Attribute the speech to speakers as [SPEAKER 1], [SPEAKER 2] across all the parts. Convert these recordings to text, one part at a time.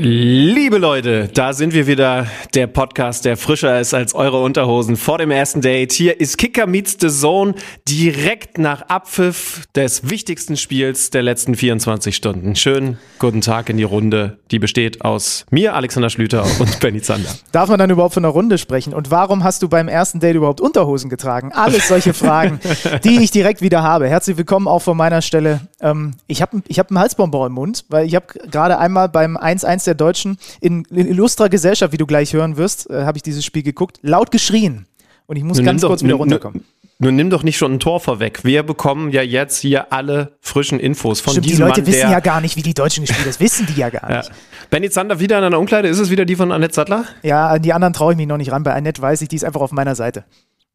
[SPEAKER 1] Liebe Leute, da sind wir wieder. Der Podcast, der frischer ist als eure Unterhosen vor dem ersten Date. Hier ist Kicker Meets the Zone direkt nach Abpfiff des wichtigsten Spiels der letzten 24 Stunden. Schönen guten Tag in die Runde, die besteht aus mir, Alexander Schlüter und Benny Zander.
[SPEAKER 2] Darf man dann überhaupt von einer Runde sprechen? Und warum hast du beim ersten Date überhaupt Unterhosen getragen? Alles solche Fragen, die ich direkt wieder habe. Herzlich willkommen auch von meiner Stelle. Ähm, ich habe ich hab einen Halsbonbon im Mund, weil ich habe gerade einmal beim 1-1 der Deutschen in, in illustrer Gesellschaft, wie du gleich hören wirst, äh, habe ich dieses Spiel geguckt, laut geschrien. Und ich muss
[SPEAKER 1] Nun
[SPEAKER 2] ganz kurz
[SPEAKER 1] doch-
[SPEAKER 2] wieder runterkommen.
[SPEAKER 1] Nun nimm doch nicht schon ein Tor vorweg. Wir bekommen ja jetzt hier alle frischen Infos von
[SPEAKER 2] Stimmt, die
[SPEAKER 1] diesem
[SPEAKER 2] Leute
[SPEAKER 1] Mann,
[SPEAKER 2] wissen ja gar nicht, wie die Deutschen gespielt haben. Das wissen die ja gar
[SPEAKER 1] Ja.
[SPEAKER 2] nicht.
[SPEAKER 1] Benny Zander wieder in einer Umkleide. Ist es wieder die von Annette Sattler?
[SPEAKER 2] Ja, an die anderen traue ich mich noch nicht ran. Bei Annette weiß ich, die ist einfach auf meiner Seite.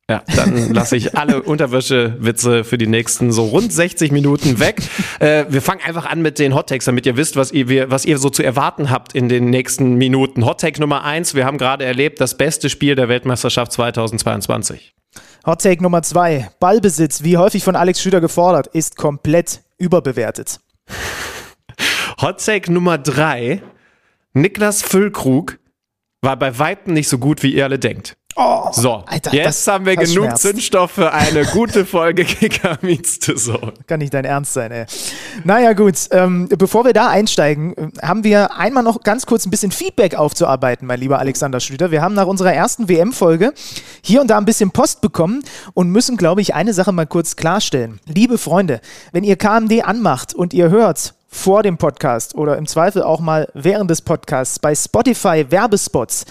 [SPEAKER 1] Ja, dann lasse ich alle Unterwäsche-Witze für die nächsten so rund 60 Minuten weg. Äh, wir fangen einfach an mit den Hot-Takes, damit ihr wisst, was ihr, was ihr so zu erwarten habt in den nächsten Minuten. Hot-Take Nummer eins: wir haben gerade erlebt, das beste Spiel der Weltmeisterschaft 2022.
[SPEAKER 2] Hot Take Nummer zwei. Ballbesitz, wie häufig von Alex Schüder gefordert, ist komplett überbewertet.
[SPEAKER 1] Hot-Take Nummer drei: Niklas Füllkrug war bei Weitem nicht so gut, wie ihr alle denkt. So,
[SPEAKER 2] Alter,
[SPEAKER 1] jetzt
[SPEAKER 2] das-
[SPEAKER 1] haben wir genug
[SPEAKER 2] schmerzt.
[SPEAKER 1] Zündstoff für eine gute Folge Kicker Meets the Zone.
[SPEAKER 2] Kann nicht dein Ernst sein, ey. Naja, gut. Ähm, bevor wir da einsteigen, äh, haben wir einmal noch ganz kurz ein bisschen Feedback aufzuarbeiten, mein lieber Alexander Schlüter. Wir haben nach unserer ersten WM-Folge hier und da ein bisschen Post bekommen und müssen, glaube ich, eine Sache mal kurz klarstellen. Liebe Freunde, wenn ihr KMD anmacht und ihr hört, vor dem Podcast oder im Zweifel auch mal während des Podcasts bei Spotify Werbespots,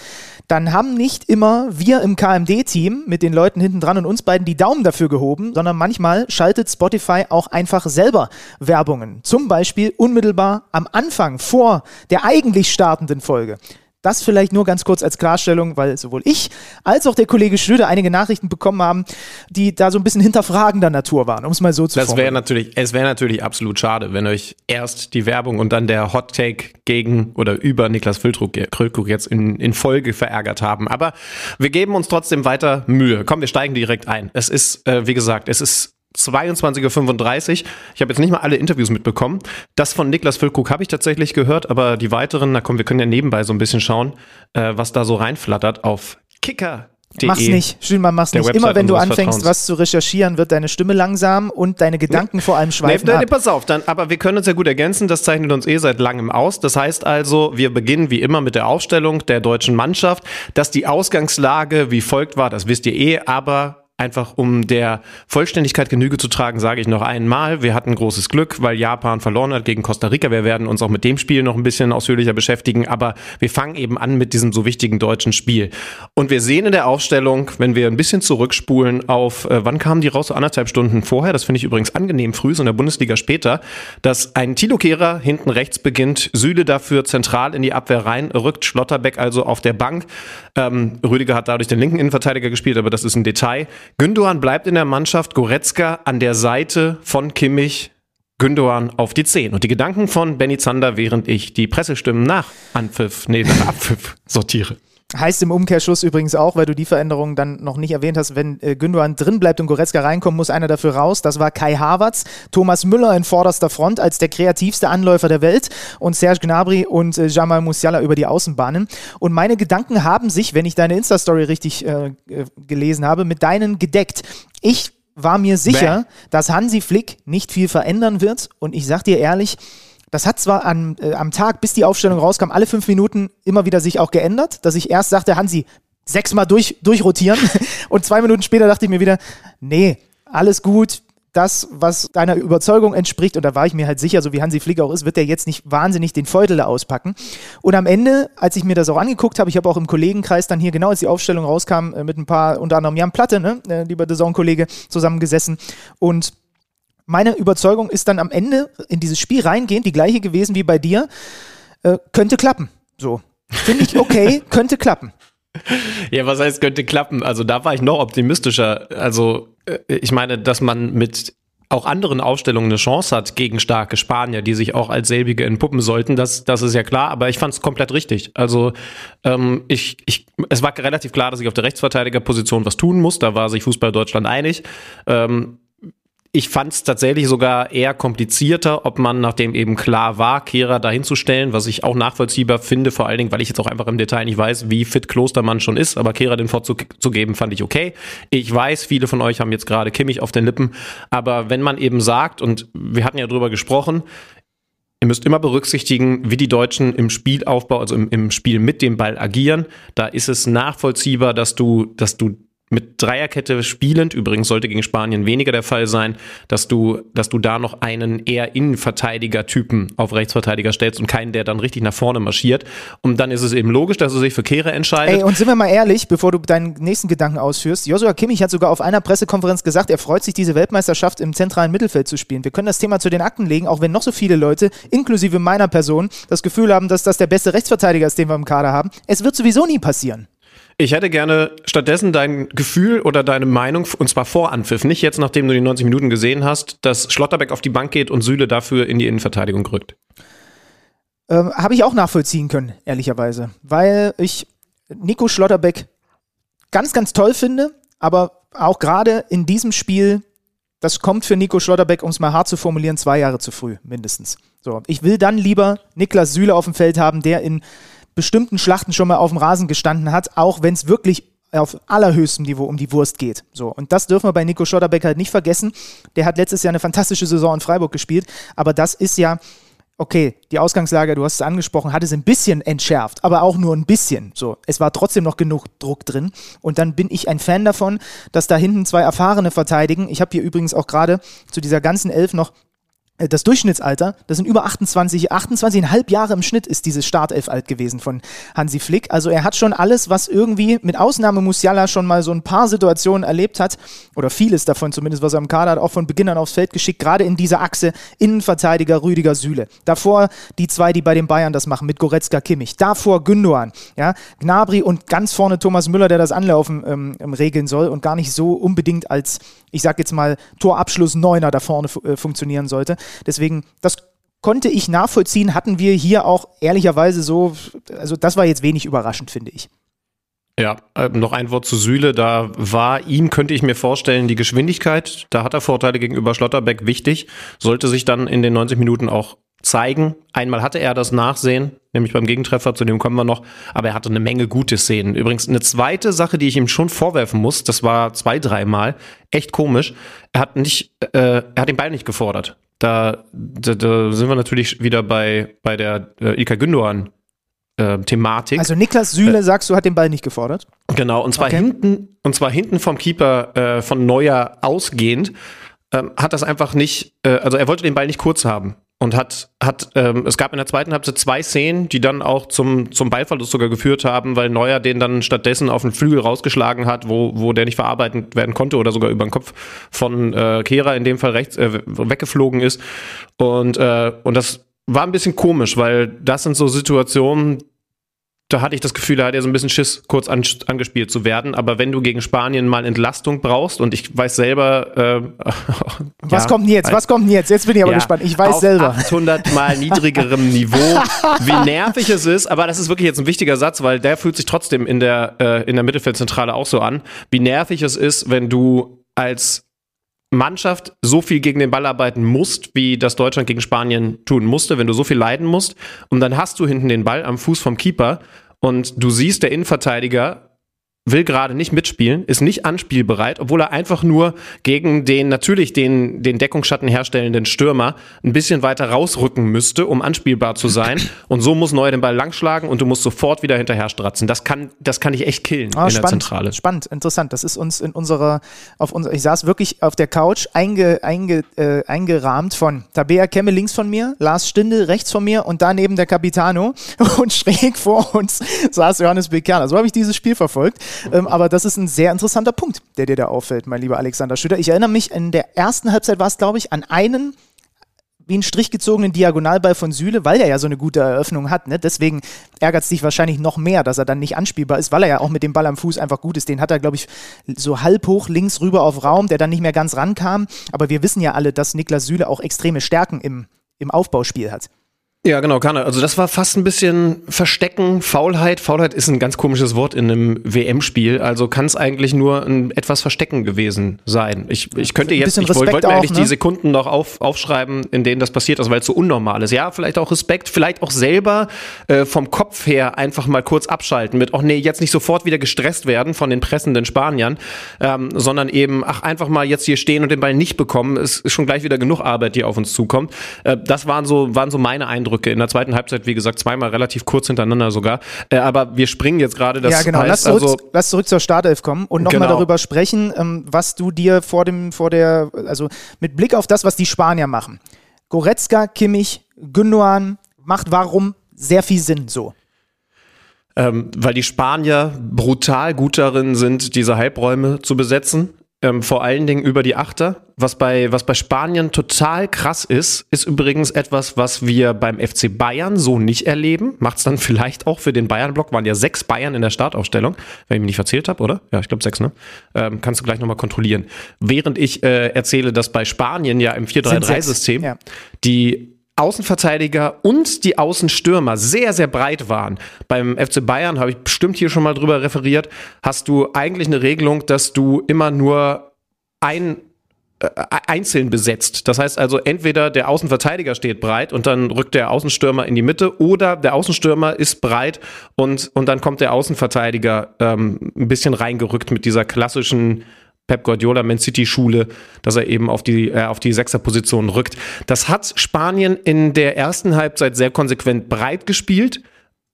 [SPEAKER 2] dann haben nicht immer wir im KMD-Team mit den Leuten hinten dran und uns beiden die Daumen dafür gehoben, sondern manchmal schaltet Spotify auch einfach selber Werbungen. Zum Beispiel unmittelbar am Anfang vor der eigentlich startenden Folge. Das vielleicht nur ganz kurz als Klarstellung, weil sowohl ich als auch der Kollege Schröder einige Nachrichten bekommen haben, die da so ein bisschen hinterfragender Natur waren, um es mal so zu
[SPEAKER 1] Das wäre natürlich, es wäre natürlich absolut schade, wenn euch erst die Werbung und dann der Hot Take gegen oder über Niklas Füllkrug jetzt in, in Folge verärgert haben. Aber wir geben uns trotzdem weiter Mühe. Komm, wir steigen direkt ein. Es ist, äh, wie gesagt, es ist 22.35 Uhr. Ich habe jetzt nicht mal alle Interviews mitbekommen. Das von Niklas Füllkrug habe ich tatsächlich gehört, aber die weiteren, na komm, wir können ja nebenbei so ein bisschen schauen, äh, was da so reinflattert auf kicker.de.
[SPEAKER 2] Mach's nicht, Schönmann, mach's nicht.
[SPEAKER 1] Website
[SPEAKER 2] Immer wenn du anfängst,
[SPEAKER 1] Vertrauens.
[SPEAKER 2] was zu recherchieren, wird deine Stimme langsam und deine Gedanken vor allem
[SPEAKER 1] Nee,
[SPEAKER 2] schweifen
[SPEAKER 1] nee, nee, pass auf, dann, aber wir können uns ja gut ergänzen, das zeichnet uns eh seit langem aus. Das heißt also, wir beginnen wie immer mit der Aufstellung der deutschen Mannschaft. Dass die Ausgangslage wie folgt war, das wisst ihr eh, aber einfach um der Vollständigkeit Genüge zu tragen, sage ich noch einmal, wir hatten großes Glück, weil Japan verloren hat gegen Costa Rica. Wir werden uns auch mit dem Spiel noch ein bisschen ausführlicher beschäftigen, aber wir fangen eben an mit diesem so wichtigen deutschen Spiel. Und wir sehen in der Aufstellung, wenn wir ein bisschen zurückspulen auf, äh, wann kamen die raus? So anderthalb Stunden vorher, das finde ich übrigens angenehm früh, so in der Bundesliga später, dass ein Thilo Kehrer hinten rechts beginnt, Süle dafür zentral in die Abwehr rein, rückt Schlotterbeck also auf der Bank. Ähm, Rüdiger hat dadurch den linken Innenverteidiger gespielt, aber das ist ein Detail. Gündogan bleibt in der Mannschaft, Goretzka an der Seite von Kimmich, Gündogan auf die 10. Und die Gedanken von Benny Zander, während ich die Pressestimmen nach Anpfiff, nee, nach Abpfiff sortiere.
[SPEAKER 2] Heißt im Umkehrschluss übrigens auch, weil du die Veränderung dann noch nicht erwähnt hast, wenn äh, Gündogan drin bleibt und Goretzka reinkommt, muss einer dafür raus. Das war Kai Havertz, Thomas Müller in vorderster Front als der kreativste Anläufer der Welt und Serge Gnabry und äh, Jamal Musiala über die Außenbahnen. Und meine Gedanken haben sich, wenn ich deine Insta-Story richtig äh, äh, gelesen habe, mit deinen gedeckt. Ich war mir sicher, dass Hansi Flick nicht viel verändern wird und ich sag dir ehrlich, das hat zwar an, äh, am Tag, bis die Aufstellung rauskam, alle fünf Minuten immer wieder sich auch geändert, dass ich erst sagte, Hansi, sechsmal durch, durchrotieren. Und zwei Minuten später dachte ich mir wieder, nee, alles gut, das, was deiner Überzeugung entspricht, und da war ich mir halt sicher, so wie Hansi Flick auch ist, wird der jetzt nicht wahnsinnig den Feudel da auspacken. Und am Ende, als ich mir das auch angeguckt habe, ich habe auch im Kollegenkreis dann hier genau, als die Aufstellung rauskam, äh, mit ein paar, unter anderem Jan Platte, ne, äh, lieber Saison-Kollege, zusammengesessen. Und meine Überzeugung ist dann am Ende in dieses Spiel reingehend die gleiche gewesen wie bei dir. Äh, könnte klappen. So. Finde ich okay, könnte klappen.
[SPEAKER 1] Ja, was heißt, könnte klappen? Also da war ich noch optimistischer. Also äh, ich meine, dass man mit auch anderen Aufstellungen eine Chance hat gegen starke Spanier, die sich auch als selbige entpuppen sollten, das, das ist ja klar, aber ich fand es komplett richtig. Also ähm, ich, ich, es war relativ klar, dass ich auf der Rechtsverteidigerposition was tun muss, da war sich Fußball Deutschland einig. Ähm, ich fand es tatsächlich sogar eher komplizierter, ob man, nachdem eben klar war, Kehrer dahinzustellen, was ich auch nachvollziehbar finde, vor allen Dingen, weil ich jetzt auch einfach im Detail nicht weiß, wie fit Klostermann schon ist, aber Kehrer den Vorzug zu geben, fand ich okay. Ich weiß, viele von euch haben jetzt gerade Kimmich auf den Lippen, aber wenn man eben sagt, und wir hatten ja drüber gesprochen, Ihr müsst immer berücksichtigen, wie die Deutschen im Spielaufbau, also im, im, Spiel mit dem Ball agieren. Da ist es nachvollziehbar, dass du, dass du mit Dreierkette spielend, übrigens sollte gegen Spanien weniger der Fall sein, dass du, dass du da noch einen eher Innenverteidiger-Typen auf Rechtsverteidiger stellst und keinen, der dann richtig nach vorne marschiert. Und dann ist es eben logisch, dass du sich für Kehre entscheidest.
[SPEAKER 2] Ey, und sind wir mal ehrlich, bevor du deinen nächsten Gedanken ausführst, Joshua Kimmich hat sogar auf einer Pressekonferenz gesagt, er freut sich, diese Weltmeisterschaft im zentralen Mittelfeld zu spielen. Wir können das Thema zu den Akten legen, auch wenn noch so viele Leute, inklusive meiner Person, das Gefühl haben, dass das der beste Rechtsverteidiger ist, den wir im Kader haben. Es wird sowieso nie passieren.
[SPEAKER 1] Ich hätte gerne stattdessen dein Gefühl oder deine Meinung, und zwar vor Anpfiff, nicht jetzt, nachdem du die 90 Minuten gesehen hast, dass Schlotterbeck auf die Bank geht und Süle dafür in die Innenverteidigung rückt.
[SPEAKER 2] Ähm, Habe ich auch nachvollziehen können, ehrlicherweise. Weil ich Nico Schlotterbeck ganz, ganz toll finde, aber auch gerade in diesem Spiel, das kommt für Nico Schlotterbeck, um es mal hart zu formulieren, zwei Jahre zu früh, mindestens. So, ich will dann lieber Niklas Süle auf dem Feld haben, der in bestimmten Schlachten schon mal auf dem Rasen gestanden hat, auch wenn es wirklich auf allerhöchstem Niveau um die Wurst geht. So, und das dürfen wir bei Nico Schotterbeck halt nicht vergessen. Der hat letztes Jahr eine fantastische Saison in Freiburg gespielt, aber das ist ja okay, die Ausgangslage, du hast es angesprochen, hat es ein bisschen entschärft, aber auch nur ein bisschen. So, es war trotzdem noch genug Druck drin. Und dann bin ich ein Fan davon, dass da hinten zwei Erfahrene verteidigen. Ich habe hier übrigens auch gerade zu dieser ganzen Elf noch das Durchschnittsalter, das sind über 28, 28,5 Jahre im Schnitt ist dieses Startelf alt gewesen von Hansi Flick. Also er hat schon alles, was irgendwie mit Ausnahme Musiala schon mal so ein paar Situationen erlebt hat, oder vieles davon zumindest, was er im Kader hat, auch von Beginn an aufs Feld geschickt, gerade in dieser Achse Innenverteidiger Rüdiger Süle. Davor die zwei, die bei den Bayern das machen, mit Goretzka Kimmich. Davor Gündogan, ja, Gnabry und ganz vorne Thomas Müller, der das Anlaufen ähm, ähm regeln soll und gar nicht so unbedingt als, ich sag jetzt mal, Torabschluss Neuner da vorne äh, funktionieren sollte. Deswegen, das konnte ich nachvollziehen, hatten wir hier auch ehrlicherweise so, also das war jetzt wenig überraschend, finde ich.
[SPEAKER 1] Ja, äh, noch ein Wort zu Süle. Da war ihm, könnte ich mir vorstellen, die Geschwindigkeit. Da hat er Vorteile gegenüber Schlotterbeck wichtig. Sollte sich dann in den 90 Minuten auch zeigen. Einmal hatte er das Nachsehen, nämlich beim Gegentreffer, zu dem kommen wir noch, aber er hatte eine Menge gute Szenen. Übrigens, eine zweite Sache, die ich ihm schon vorwerfen muss, das war zwei, dreimal, echt komisch. Er hat nicht, äh, er hat den Ball nicht gefordert. Da, da, da sind wir natürlich wieder bei, bei der äh, Ilka Gündogan äh, Thematik.
[SPEAKER 2] Also Niklas Süle, äh, sagst du, hat den Ball nicht gefordert?
[SPEAKER 1] Genau, und zwar okay. hinten, und zwar hinten vom Keeper äh, von Neuer ausgehend, ähm, hat das einfach nicht, äh, also er wollte den Ball nicht kurz haben und hat, hat ähm, es gab in der zweiten Halbzeit zwei Szenen, die dann auch zum, zum Ballverlust sogar geführt haben, weil Neuer den dann stattdessen auf den Flügel rausgeschlagen hat, wo, wo der nicht verarbeitet werden konnte oder sogar über den Kopf von äh, Kehrer in dem Fall rechts äh, weggeflogen ist. Und, äh, und das war ein bisschen komisch, weil das sind so Situationen, da hatte ich das Gefühl, da hat er so ein bisschen Schiss, kurz an, angespielt zu werden. Aber wenn du gegen Spanien mal Entlastung brauchst, und ich weiß selber. Äh,
[SPEAKER 2] Was ja, kommt denn jetzt? Was kommt denn jetzt? Jetzt bin ich aber ja, gespannt. Ich weiß selber.
[SPEAKER 1] 800 mal niedrigerem Niveau, wie nervig es ist. Aber das ist wirklich jetzt ein wichtiger Satz, weil der fühlt sich trotzdem in der, äh, in der Mittelfeldzentrale auch so an. Wie nervig es ist, wenn du als Mannschaft so viel gegen den Ball arbeiten musst, wie das Deutschland gegen Spanien tun musste, wenn du so viel leiden musst. Und dann hast du hinten den Ball am Fuß vom Keeper und du siehst, der Innenverteidiger will gerade nicht mitspielen, ist nicht anspielbereit, obwohl er einfach nur gegen den natürlich den, den Deckungsschatten herstellenden Stürmer ein bisschen weiter rausrücken müsste, um anspielbar zu sein. Und so muss Neuer den Ball langschlagen und du musst sofort wieder hinterher stratzen. Das kann, das kann ich echt killen
[SPEAKER 2] ah,
[SPEAKER 1] in
[SPEAKER 2] spannend,
[SPEAKER 1] der Zentrale.
[SPEAKER 2] Spannend, interessant. Das ist uns in unserer, auf unser, ich saß wirklich auf der Couch einge, einge, äh, eingerahmt von Tabea Kemme links von mir, Lars Stindl rechts von mir und daneben der Capitano und schräg vor uns saß Johannes Bekerner. So habe ich dieses Spiel verfolgt. Ähm, aber das ist ein sehr interessanter Punkt, der dir da auffällt, mein lieber Alexander Schütter. Ich erinnere mich, in der ersten Halbzeit war es, glaube ich, an einen wie einen Strich gezogenen Diagonalball von Süle, weil er ja so eine gute Eröffnung hat. Ne? Deswegen ärgert es dich wahrscheinlich noch mehr, dass er dann nicht anspielbar ist, weil er ja auch mit dem Ball am Fuß einfach gut ist. Den hat er, glaube ich, so halb hoch links rüber auf Raum, der dann nicht mehr ganz rankam. Aber wir wissen ja alle, dass Niklas Süle auch extreme Stärken im, im Aufbauspiel hat.
[SPEAKER 1] Ja, genau, kann er. Also das war fast ein bisschen Verstecken, Faulheit. Faulheit ist ein ganz komisches Wort in einem WM-Spiel. Also kann es eigentlich nur ein etwas Verstecken gewesen sein. Ich, ich könnte jetzt, ich wollte wollt mir eigentlich ne? die Sekunden noch auf, aufschreiben, in denen das passiert ist, weil es so unnormal ist. Ja, vielleicht auch Respekt, vielleicht auch selber äh, vom Kopf her einfach mal kurz abschalten mit, ach nee, jetzt nicht sofort wieder gestresst werden von den pressenden Spaniern, ähm, sondern eben, ach, einfach mal jetzt hier stehen und den Ball nicht bekommen. Es ist schon gleich wieder genug Arbeit, die auf uns zukommt. Äh, das waren so, waren so meine Eindrücke Eindrücke. In der zweiten Halbzeit, wie gesagt, zweimal relativ kurz hintereinander sogar. Äh, aber wir springen jetzt gerade. Das
[SPEAKER 2] ja, genau. Heißt, lass, zurück, also, lass zurück zur Startelf kommen und nochmal genau. darüber sprechen, ähm, was du dir vor dem, vor der, also mit Blick auf das, was die Spanier machen. Goretzka, Kimmich, Gündogan macht warum sehr viel Sinn so.
[SPEAKER 1] Ähm, weil die Spanier brutal gut darin sind, diese Halbräume zu besetzen ähm, vor allen Dingen über die Achter. Was bei, was bei Spanien total krass ist, ist übrigens etwas, was wir beim FC Bayern so nicht erleben. Macht es dann vielleicht auch für den Bayern-Block. Waren ja sechs Bayern in der Startaufstellung, wenn ich mich nicht verzählt habe, oder? Ja, ich glaube sechs, ne? Ähm, kannst du gleich nochmal kontrollieren. Während ich äh, erzähle, dass bei Spanien ja im 4-3-3-System ja. die Außenverteidiger und die Außenstürmer sehr, sehr breit waren. Beim FC Bayern, habe ich bestimmt hier schon mal drüber referiert, hast du eigentlich eine Regelung, dass du immer nur ein äh, einzeln besetzt. Das heißt also, entweder der Außenverteidiger steht breit und dann rückt der Außenstürmer in die Mitte oder der Außenstürmer ist breit und, und dann kommt der Außenverteidiger ähm, ein bisschen reingerückt mit dieser klassischen Pep Guardiola Man City Schule, dass er eben auf die, äh, auf die Sechserposition rückt. Das hat Spanien in der ersten Halbzeit sehr konsequent breit gespielt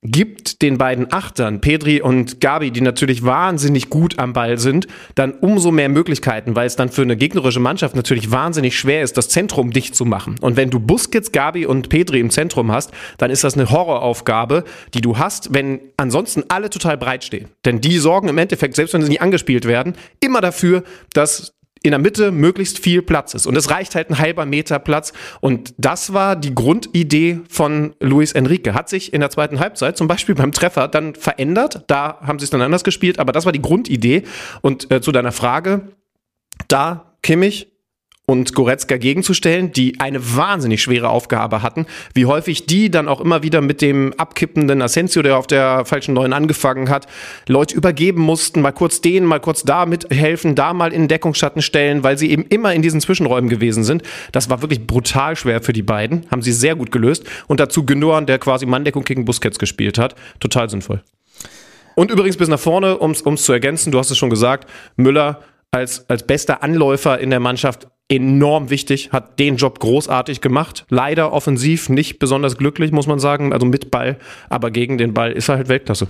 [SPEAKER 1] gibt den beiden Achtern, Pedri und Gabi, die natürlich wahnsinnig gut am Ball sind, dann umso mehr Möglichkeiten, weil es dann für eine gegnerische Mannschaft natürlich wahnsinnig schwer ist, das Zentrum dicht zu machen. Und wenn du Busquets, Gabi und Pedri im Zentrum hast, dann ist das eine Horroraufgabe, die du hast, wenn ansonsten alle total breit stehen. Denn die sorgen im Endeffekt, selbst wenn sie nicht angespielt werden, immer dafür, dass in der Mitte möglichst viel Platz ist. Und es reicht halt ein halber Meter Platz. Und das war die Grundidee von Luis Enrique. Hat sich in der zweiten Halbzeit, zum Beispiel beim Treffer, dann verändert. Da haben sie es dann anders gespielt, aber das war die Grundidee. Und äh, zu deiner Frage, da Kimmich und Goretzka gegenzustellen, die eine wahnsinnig schwere Aufgabe hatten. Wie häufig die dann auch immer wieder mit dem abkippenden Asensio, der auf der falschen Neuen angefangen hat, Leute übergeben mussten, mal kurz den, mal kurz da mithelfen, da mal in Deckungsschatten stellen, weil sie eben immer in diesen Zwischenräumen gewesen sind. Das war wirklich brutal schwer für die beiden, haben sie sehr gut gelöst. Und dazu Gündogan, der quasi Manndeckung gegen Busquets gespielt hat. Total sinnvoll. Und übrigens bis nach vorne, um es zu ergänzen, du hast es schon gesagt, Müller als, als bester Anläufer in der Mannschaft enorm wichtig, hat den Job großartig gemacht. Leider offensiv nicht besonders glücklich, muss man sagen, also mit Ball, aber gegen den Ball ist er halt Weltklasse.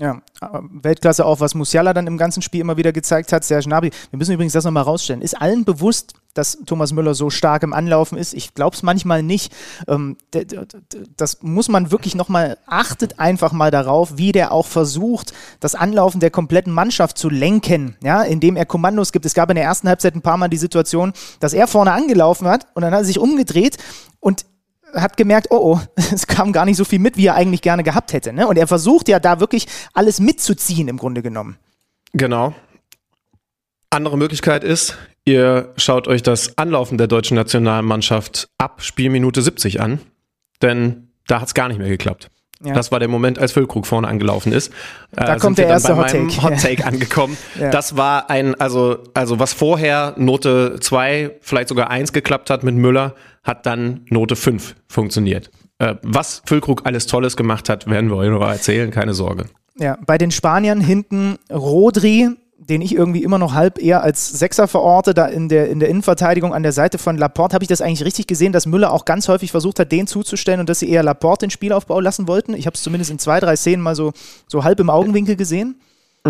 [SPEAKER 2] Ja, Weltklasse auch, was Musiala dann im ganzen Spiel immer wieder gezeigt hat. Serge Gnabry, wir müssen übrigens das nochmal rausstellen. Ist allen bewusst, dass Thomas Müller so stark im Anlaufen ist? Ich glaube es manchmal nicht. Ähm, das muss man wirklich nochmal, achtet einfach mal darauf, wie der auch versucht, das Anlaufen der kompletten Mannschaft zu lenken, ja, indem er Kommandos gibt. Es gab in der ersten Halbzeit ein paar Mal die Situation, dass er vorne angelaufen hat und dann hat er sich umgedreht und hat gemerkt, oh oh, es kam gar nicht so viel mit, wie er eigentlich gerne gehabt hätte. Ne? Und er versucht ja da wirklich alles mitzuziehen im Grunde genommen.
[SPEAKER 1] Genau. Andere Möglichkeit ist, ihr schaut euch das Anlaufen der deutschen Nationalmannschaft ab Spielminute 70 an, denn da hat es gar nicht mehr geklappt. Ja. Das war der Moment, als Füllkrug vorne angelaufen ist.
[SPEAKER 2] Da äh, kommt der erste
[SPEAKER 1] Hot Take. Hot Take angekommen. ja. Das war ein, also, also was vorher Note 2, vielleicht sogar 1 geklappt hat mit Müller, hat dann Note 5 funktioniert. Äh, was Füllkrug alles Tolles gemacht hat, werden wir euch noch erzählen, keine Sorge.
[SPEAKER 2] Ja, bei den Spaniern hinten Rodri, den ich irgendwie immer noch halb eher als Sechser verorte, da in der, in der Innenverteidigung an der Seite von Laporte, habe ich das eigentlich richtig gesehen, dass Müller auch ganz häufig versucht hat, den zuzustellen und dass sie eher Laporte den Spielaufbau lassen wollten. Ich habe es zumindest in zwei, drei Szenen mal so, so halb im Augenwinkel gesehen.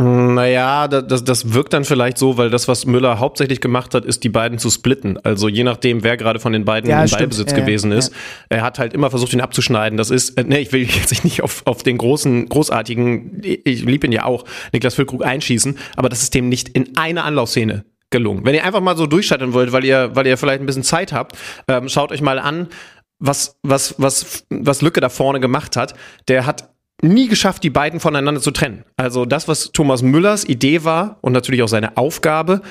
[SPEAKER 1] Naja, das, das wirkt dann vielleicht so, weil das, was Müller hauptsächlich gemacht hat, ist, die beiden zu splitten. Also je nachdem, wer gerade von den beiden ja, im stimmt. Ballbesitz äh, gewesen ist. Ja. Er hat halt immer versucht, ihn abzuschneiden. Das ist, äh, ne, ich will jetzt nicht auf, auf den großen, großartigen, ich liebe ihn ja auch, Niklas Füllkrug einschießen, aber das ist dem nicht in einer Anlaufszene gelungen. Wenn ihr einfach mal so durchschalten wollt, weil ihr, weil ihr vielleicht ein bisschen Zeit habt, ähm, schaut euch mal an, was, was, was, was Lücke da vorne gemacht hat. Der hat nie geschafft, die beiden voneinander zu trennen. Also das, was Thomas Müllers Idee war und natürlich auch seine Aufgabe,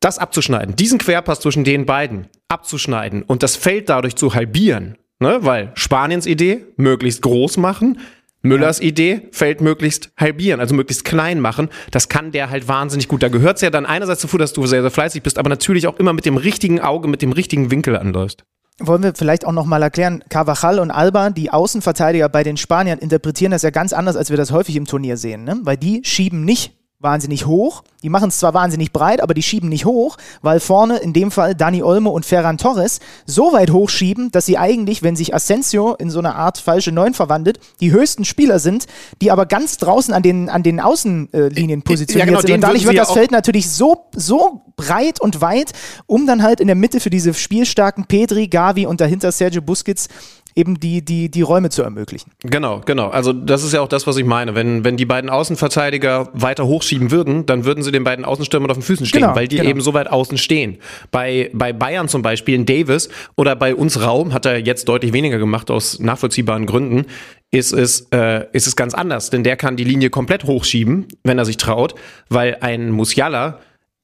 [SPEAKER 1] das abzuschneiden, diesen Querpass zwischen den beiden abzuschneiden und das Feld dadurch zu halbieren, ne? weil Spaniens Idee, möglichst groß machen, Müllers ja. Idee, Feld möglichst halbieren, also möglichst klein machen. Das kann der halt wahnsinnig gut. Da gehört es ja dann einerseits dazu, dass du sehr, sehr fleißig bist, aber natürlich auch immer mit dem richtigen Auge, mit dem richtigen Winkel anläufst.
[SPEAKER 2] Wollen wir vielleicht auch nochmal erklären, Carvajal und Alba, die Außenverteidiger bei den Spaniern, interpretieren das ja ganz anders, als wir das häufig im Turnier sehen. Ne? Weil die schieben nicht wahnsinnig hoch. Die machen es zwar wahnsinnig breit, aber die schieben nicht hoch, weil vorne in dem Fall Dani Olmo und Ferran Torres so weit hochschieben, dass sie eigentlich, wenn sich Asensio in so eine Art falsche Neun verwandelt, die höchsten Spieler sind, die aber ganz draußen an den, an den Außenlinien positioniert ja, genau, sind. Und dadurch wird das Feld natürlich so, so breit und weit, um dann halt in der Mitte für diese spielstarken Pedri, Gavi und dahinter Sergio Busquets eben die, die, die Räume zu ermöglichen.
[SPEAKER 1] Genau, genau. Also das ist ja auch das, was ich meine. Wenn, wenn die beiden Außenverteidiger weiter hochschieben würden, dann würden sie den beiden Außenstürmern auf den Füßen stehen, genau, weil die genau. eben so weit außen stehen. Bei, bei Bayern zum Beispiel in Davis oder bei uns Raum, hat er jetzt deutlich weniger gemacht aus nachvollziehbaren Gründen, ist es, äh, ist es ganz anders. Denn der kann die Linie komplett hochschieben, wenn er sich traut, weil ein Musiala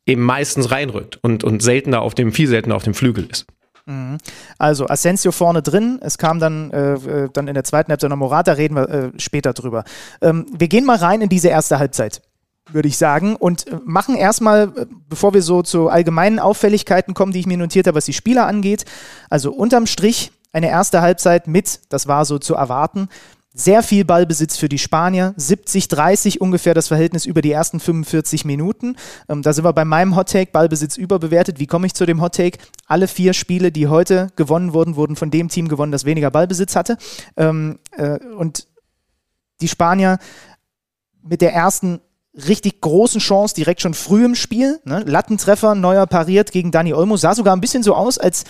[SPEAKER 1] eben meistens reinrückt und, und seltener auf dem, viel seltener auf dem Flügel ist.
[SPEAKER 2] Mhm. Also Asensio vorne drin, es kam dann, äh, äh, dann in der zweiten Halbzeit noch Morata, reden wir äh, später drüber. Ähm, wir gehen mal rein in diese erste Halbzeit würde ich sagen. Und äh, machen erstmal, äh, bevor wir so zu allgemeinen Auffälligkeiten kommen, die ich mir notiert habe, was die Spieler angeht. Also unterm Strich eine erste Halbzeit mit, das war so zu erwarten, sehr viel Ballbesitz für die Spanier, 70-30 ungefähr das Verhältnis über die ersten 45 Minuten. Ähm, da sind wir bei meinem Hottake, Ballbesitz überbewertet. Wie komme ich zu dem Hottake? Alle vier Spiele, die heute gewonnen wurden, wurden von dem Team gewonnen, das weniger Ballbesitz hatte. Ähm, äh, und die Spanier mit der ersten richtig großen Chance direkt schon früh im Spiel. Ne? Lattentreffer, neuer pariert gegen Dani Olmo. Sah sogar ein bisschen so aus, als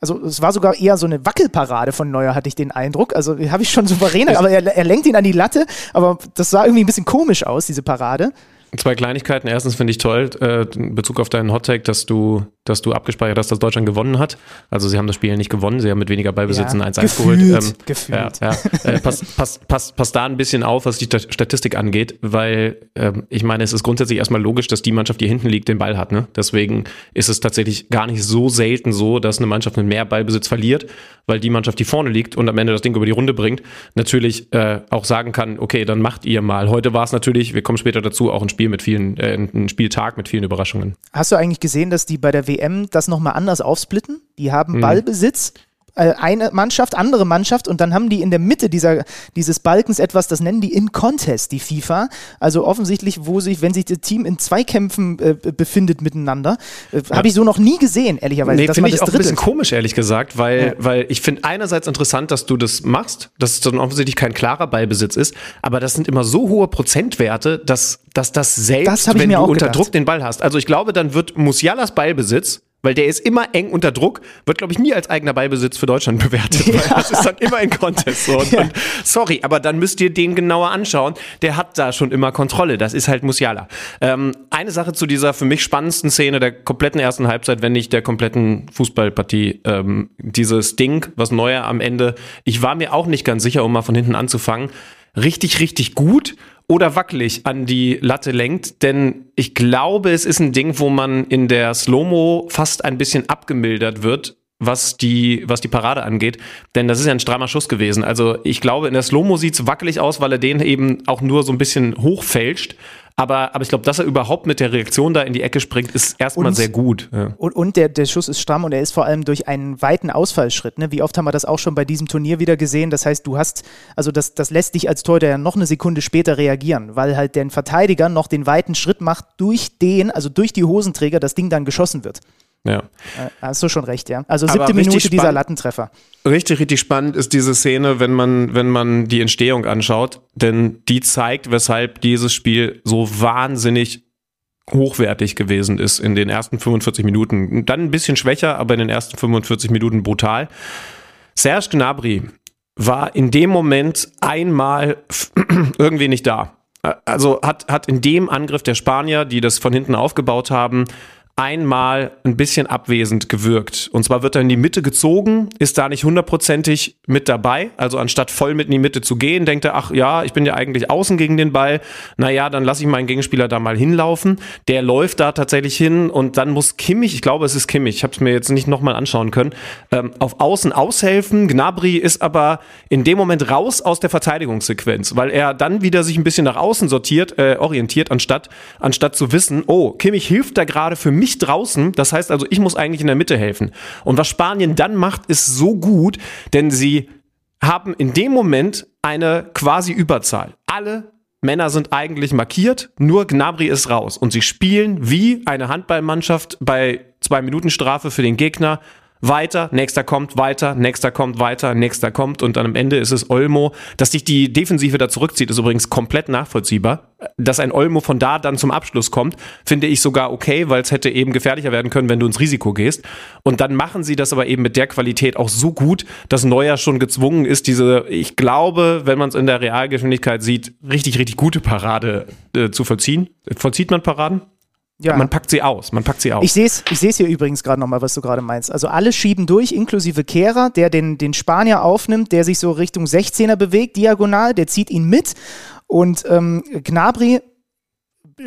[SPEAKER 2] also es war sogar eher so eine Wackelparade von Neuer, hatte ich den Eindruck. Also habe ich schon souveräner, aber er, er lenkt ihn an die Latte, aber das sah irgendwie ein bisschen komisch aus, diese Parade.
[SPEAKER 1] Zwei Kleinigkeiten. Erstens finde ich toll, äh, in Bezug auf deinen Hottake, dass du, dass du abgespeichert hast, dass Stadt gewonnen hat. Also sie haben das Spiel nicht gewonnen, sie haben mit weniger Ballbesitz ja, ein 1-1 geholt. Ähm, gefühlt. Ja, ja. Äh, pass, pass, pass, pass da ein bisschen auf, was die Statistik angeht, weil ähm, ich meine, es ist grundsätzlich erstmal logisch, dass die Mannschaft, die hinten liegt, den Ball hat. Ne? Deswegen ist es tatsächlich gar nicht so selten so, dass eine Mannschaft mit mehr Ballbesitz verliert, weil die Mannschaft, die vorne liegt und am Ende das Ding über die Runde bringt, natürlich äh, auch sagen kann, okay, dann macht ihr mal. Heute war es natürlich, wir kommen später dazu, auch ein Spiel mit vielen, äh, ein Spieltag mit vielen Überraschungen.
[SPEAKER 2] Hast du eigentlich gesehen, dass die bei der WM das nochmal anders aufsplitten? Die haben mhm. Ballbesitz, eine Mannschaft, andere Mannschaft und dann haben die in der Mitte dieser, dieses Balkens etwas, das nennen die in Contest, die FIFA. Also offensichtlich, wo sich, wenn sich das Team in Zweikämpfen äh, befindet miteinander, äh, ja. habe ich so noch nie gesehen, ehrlicherweise.
[SPEAKER 1] Nee, finde ich auch ein bisschen komisch, ehrlich gesagt, weil, ja. weil ich finde einerseits interessant, dass du das machst, dass es dann offensichtlich kein klarer Ballbesitz ist, aber das sind immer so hohe Prozentwerte, dass, dass das selbst, das wenn du unter gedacht. Druck den Ball hast. Also ich glaube, dann wird Musialas Ballbesitz weil der ist immer eng unter Druck, wird, glaube ich, nie als eigener Beibesitz für Deutschland bewertet. Ja. das ist dann immer in Contest. So. Und, ja. und, sorry, aber dann müsst ihr den genauer anschauen. Der hat da schon immer Kontrolle. Das ist halt Musiala. Ähm, eine Sache zu dieser für mich spannendsten Szene der kompletten ersten Halbzeit, wenn nicht der kompletten Fußballpartie. Ähm, dieses Ding, was Neuer am Ende, ich war mir auch nicht ganz sicher, um mal von hinten anzufangen, richtig, richtig gut oder wackelig an die Latte lenkt. Denn ich glaube, es ist ein Ding, wo man in der Slow-Mo fast ein bisschen abgemildert wird, was die, was die Parade angeht. Denn das ist ja ein strammer Schuss gewesen. Also ich glaube, in der Slow-Mo sieht wackelig aus, weil er den eben auch nur so ein bisschen hochfälscht. Aber, aber ich glaube, dass er überhaupt mit der Reaktion da in die Ecke springt, ist erstmal sehr gut.
[SPEAKER 2] Ja. Und, und der, der Schuss ist stramm und er ist vor allem durch einen weiten Ausfallschritt. Ne? Wie oft haben wir das auch schon bei diesem Turnier wieder gesehen? Das heißt, du hast, also das, das lässt dich als Torhüter ja noch eine Sekunde später reagieren, weil halt der Verteidiger noch den weiten Schritt macht, durch den, also durch die Hosenträger, das Ding dann geschossen wird.
[SPEAKER 1] Ja.
[SPEAKER 2] Äh, hast du schon recht, ja. Also siebte Minute dieser Lattentreffer.
[SPEAKER 1] Richtig, richtig spannend ist diese Szene, wenn man, wenn man die Entstehung anschaut, denn die zeigt, weshalb dieses Spiel so wahnsinnig hochwertig gewesen ist in den ersten 45 Minuten. Dann ein bisschen schwächer, aber in den ersten 45 Minuten brutal. Serge Gnabry war in dem Moment einmal irgendwie nicht da. Also hat, hat in dem Angriff der Spanier, die das von hinten aufgebaut haben, einmal ein bisschen abwesend gewirkt. Und zwar wird er in die Mitte gezogen, ist da nicht hundertprozentig mit dabei. Also anstatt voll mit in die Mitte zu gehen, denkt er, ach ja, ich bin ja eigentlich außen gegen den Ball. Naja, dann lasse ich meinen Gegenspieler da mal hinlaufen. Der läuft da tatsächlich hin und dann muss Kimmich, ich glaube, es ist Kimmich, ich habe es mir jetzt nicht nochmal anschauen können, ähm, auf Außen aushelfen. Gnabry ist aber in dem Moment raus aus der Verteidigungssequenz, weil er dann wieder sich ein bisschen nach außen sortiert, äh, orientiert, anstatt, anstatt zu wissen, oh, Kimmich hilft da gerade für mich mich draußen. Das heißt also, ich muss eigentlich in der Mitte helfen. Und was Spanien dann macht, ist so gut, denn sie haben in dem Moment eine quasi Überzahl. Alle Männer sind eigentlich markiert, nur Gnabry ist raus. Und sie spielen wie eine Handballmannschaft bei zwei Minuten Strafe für den Gegner weiter, nächster kommt, weiter, nächster kommt, weiter, nächster kommt und dann am Ende ist es Olmo. Dass sich die Defensive da zurückzieht, ist übrigens komplett nachvollziehbar. Dass ein Olmo von da dann zum Abschluss kommt, finde ich sogar okay, weil es hätte eben gefährlicher werden können, wenn du ins Risiko gehst. Und dann machen sie das aber eben mit der Qualität auch so gut, dass Neuer schon gezwungen ist, diese, ich glaube, wenn man es in der Realgeschwindigkeit sieht, richtig, richtig gute Parade äh, zu vollziehen. Vollzieht man Paraden? Ja. Man packt sie aus, man packt sie aus.
[SPEAKER 2] Ich sehe es ich hier übrigens gerade nochmal, was du gerade meinst. Also alle schieben durch, inklusive Kehrer, der den, den Spanier aufnimmt, der sich so Richtung 16er bewegt, diagonal, der zieht ihn mit. Und ähm, Gnabry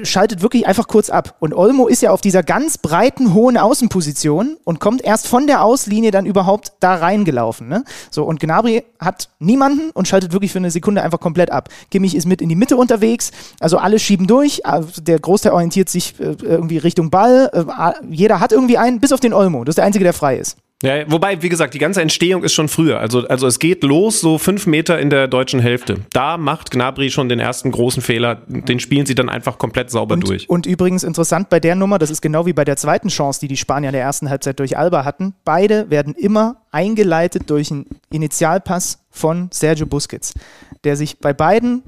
[SPEAKER 2] schaltet wirklich einfach kurz ab. Und Olmo ist ja auf dieser ganz breiten, hohen Außenposition und kommt erst von der Auslinie dann überhaupt da reingelaufen. Ne? So, und Gnabry hat niemanden und schaltet wirklich für eine Sekunde einfach komplett ab. Kimmich ist mit in die Mitte unterwegs, also alle schieben durch, äh, der Großteil orientiert sich äh, irgendwie Richtung Ball, äh, jeder hat irgendwie einen, bis auf den Olmo, das ist der Einzige, der frei ist.
[SPEAKER 1] Ja, wobei, wie gesagt, die ganze Entstehung ist schon früher. Also, also es geht los so fünf Meter in der deutschen Hälfte. Da macht Gnabry schon den ersten großen Fehler. Den spielen sie dann einfach komplett sauber
[SPEAKER 2] und,
[SPEAKER 1] durch.
[SPEAKER 2] Und übrigens interessant bei der Nummer, das ist genau wie bei der zweiten Chance, die die Spanier in der ersten Halbzeit durch Alba hatten. Beide werden immer eingeleitet durch einen Initialpass von Sergio Busquets, der sich bei beiden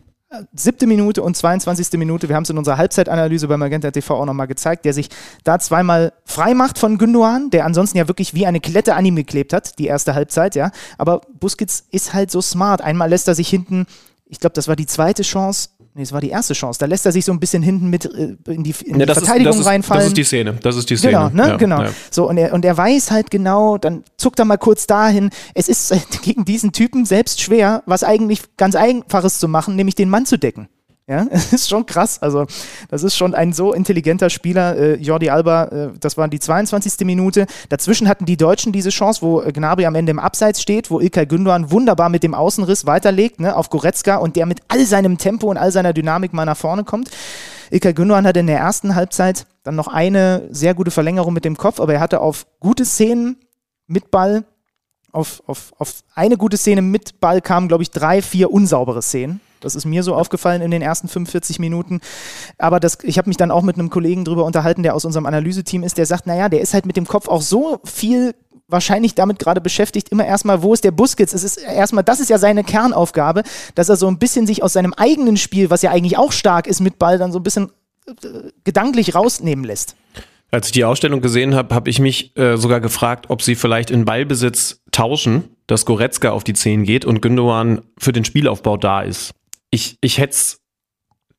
[SPEAKER 2] siebte Minute und 22. Minute, wir haben es in unserer Halbzeitanalyse bei Magenta TV auch nochmal gezeigt, der sich da zweimal frei macht von Gündogan, der ansonsten ja wirklich wie eine Klette an ihm geklebt hat, die erste Halbzeit, ja. Aber Busquets ist halt so smart. Einmal lässt er sich hinten, ich glaube, das war die zweite Chance, Nee, es war die erste Chance. Da lässt er sich so ein bisschen hinten mit äh, in die, in ja, die Verteidigung
[SPEAKER 1] ist, das
[SPEAKER 2] reinfallen.
[SPEAKER 1] das ist die Szene. Das ist die Szene.
[SPEAKER 2] Genau, ne? Ja, genau. Ja. So, und er, und er weiß halt genau, dann zuckt er mal kurz dahin. Es ist gegen diesen Typen selbst schwer, was eigentlich ganz Einfaches zu machen, nämlich den Mann zu decken. Ja, es ist schon krass. Also, das ist schon ein so intelligenter Spieler. Äh, Jordi Alba, äh, das war die 22. Minute. Dazwischen hatten die Deutschen diese Chance, wo äh, Gnabry am Ende im Abseits steht, wo Ilkay Gündoğan wunderbar mit dem Außenriss weiterlegt, ne, auf Goretzka und der mit all seinem Tempo und all seiner Dynamik mal nach vorne kommt. Ilkay Gündoğan hatte in der ersten Halbzeit dann noch eine sehr gute Verlängerung mit dem Kopf, aber er hatte auf gute Szenen mit Ball auf, auf, auf eine gute Szene mit Ball kamen, glaube ich, drei, vier unsaubere Szenen. Das ist mir so aufgefallen in den ersten 45 Minuten. Aber das, ich habe mich dann auch mit einem Kollegen drüber unterhalten, der aus unserem Analyseteam ist, der sagt, naja, der ist halt mit dem Kopf auch so viel wahrscheinlich damit gerade beschäftigt, immer erstmal, wo ist der Busquets? Es ist erstmal, das ist ja seine Kernaufgabe, dass er so ein bisschen sich aus seinem eigenen Spiel, was ja eigentlich auch stark ist mit Ball, dann so ein bisschen äh, gedanklich rausnehmen lässt.
[SPEAKER 1] Als ich die Ausstellung gesehen habe, habe ich mich äh, sogar gefragt, ob sie vielleicht in Ballbesitz tauschen, dass Goretzka auf die 10 geht und Gündogan für den Spielaufbau da ist ich, ich hätte es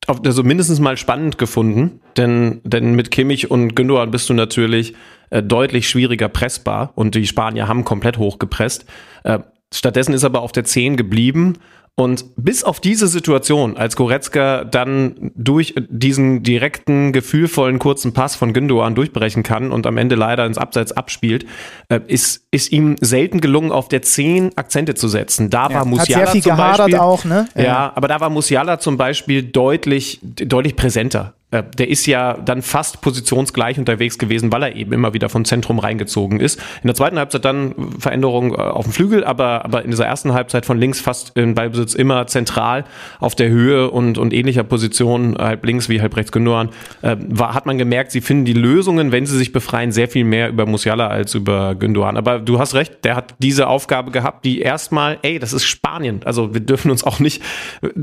[SPEAKER 1] also mindestens mal spannend gefunden, denn, denn mit Kimmich und Gündogan bist du natürlich äh, deutlich schwieriger pressbar und die Spanier haben komplett hochgepresst. Äh, stattdessen ist er aber auf der 10 geblieben und bis auf diese Situation, als Goretzka dann durch diesen direkten, gefühlvollen kurzen Pass von Gündogan durchbrechen kann und am Ende leider ins Abseits abspielt, äh, ist, ist ihm selten gelungen, auf der 10 Akzente zu setzen. Da ja, war Musiala
[SPEAKER 2] hat sehr viel zum Beispiel,
[SPEAKER 1] auch, ne? Ja. ja, aber da war Musiala zum Beispiel deutlich, deutlich präsenter. Äh, der ist ja dann fast positionsgleich unterwegs gewesen, weil er eben immer wieder vom Zentrum reingezogen ist. In der zweiten Halbzeit dann Veränderung äh, auf dem Flügel, aber, aber in dieser ersten Halbzeit von links fast in Ballbesitz immer zentral auf der Höhe und, und ähnlicher Position, halb links wie halb rechts Gündogan, äh, war, hat man gemerkt, sie finden die Lösungen, wenn sie sich befreien, sehr viel mehr über Musiala als über Gündogan. Aber du hast recht, der hat diese Aufgabe gehabt, die erstmal, ey, das ist Spanien. Also wir dürfen uns auch nicht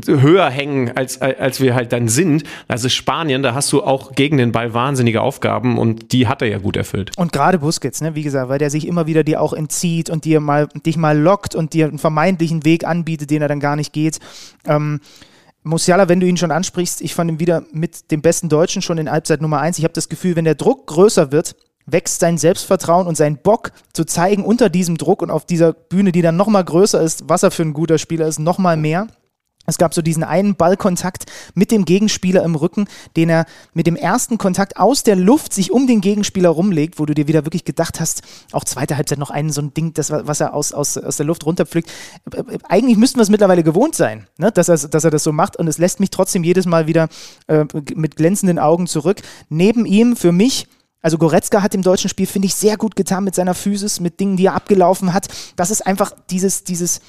[SPEAKER 1] höher hängen, als, als wir halt dann sind. Das ist Spanien Da hast du auch gegen den Ball wahnsinnige Aufgaben und die hat er ja gut erfüllt.
[SPEAKER 2] Und gerade Busquets, ne, wie gesagt, weil der sich immer wieder dir auch entzieht und dir mal, dich mal lockt und dir einen vermeintlichen Weg anbietet, den er dann gar nicht geht. Ähm, Musiala, wenn du ihn schon ansprichst, ich fand ihn wieder mit dem besten Deutschen schon in Halbzeit Nummer 1. Ich habe das Gefühl, wenn der Druck größer wird, wächst sein Selbstvertrauen und sein Bock zu zeigen unter diesem Druck und auf dieser Bühne, die dann nochmal größer ist, was er für ein guter Spieler ist, nochmal mehr. Es gab so diesen einen Ballkontakt mit dem Gegenspieler im Rücken, den er mit dem ersten Kontakt aus der Luft sich um den Gegenspieler rumlegt, wo du dir wieder wirklich gedacht hast, auch zweite Halbzeit noch einen so ein Ding, das, was er aus, aus, aus der Luft runterpflückt. Eigentlich müssten wir es mittlerweile gewohnt sein, ne, dass, er, dass er das so macht und es lässt mich trotzdem jedes Mal wieder äh, mit glänzenden Augen zurück. Neben ihm für mich also Goretzka hat im deutschen Spiel, finde ich, sehr gut getan mit seiner Physis, mit Dingen, die er abgelaufen hat. Das ist einfach dieses, dieses,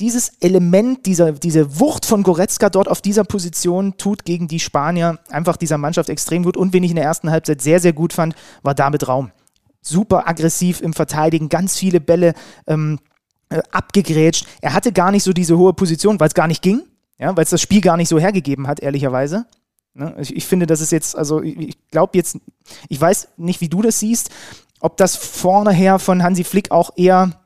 [SPEAKER 2] dieses Element, dieser, diese Wucht von Goretzka dort auf dieser Position tut gegen die Spanier einfach dieser Mannschaft extrem gut. Und wen ich in der ersten Halbzeit sehr, sehr gut fand, war David Raum. Super aggressiv im Verteidigen, ganz viele Bälle ähm, äh, abgegrätscht. Er hatte gar nicht so diese hohe Position, weil es gar nicht ging, ja, weil es das Spiel gar nicht so hergegeben hat, ehrlicherweise. Ne? Ich, ich, finde, das ist jetzt, also ich, ich glaube jetzt, ich weiß nicht, wie du das siehst, ob das vorne her von Hansi Flick auch eher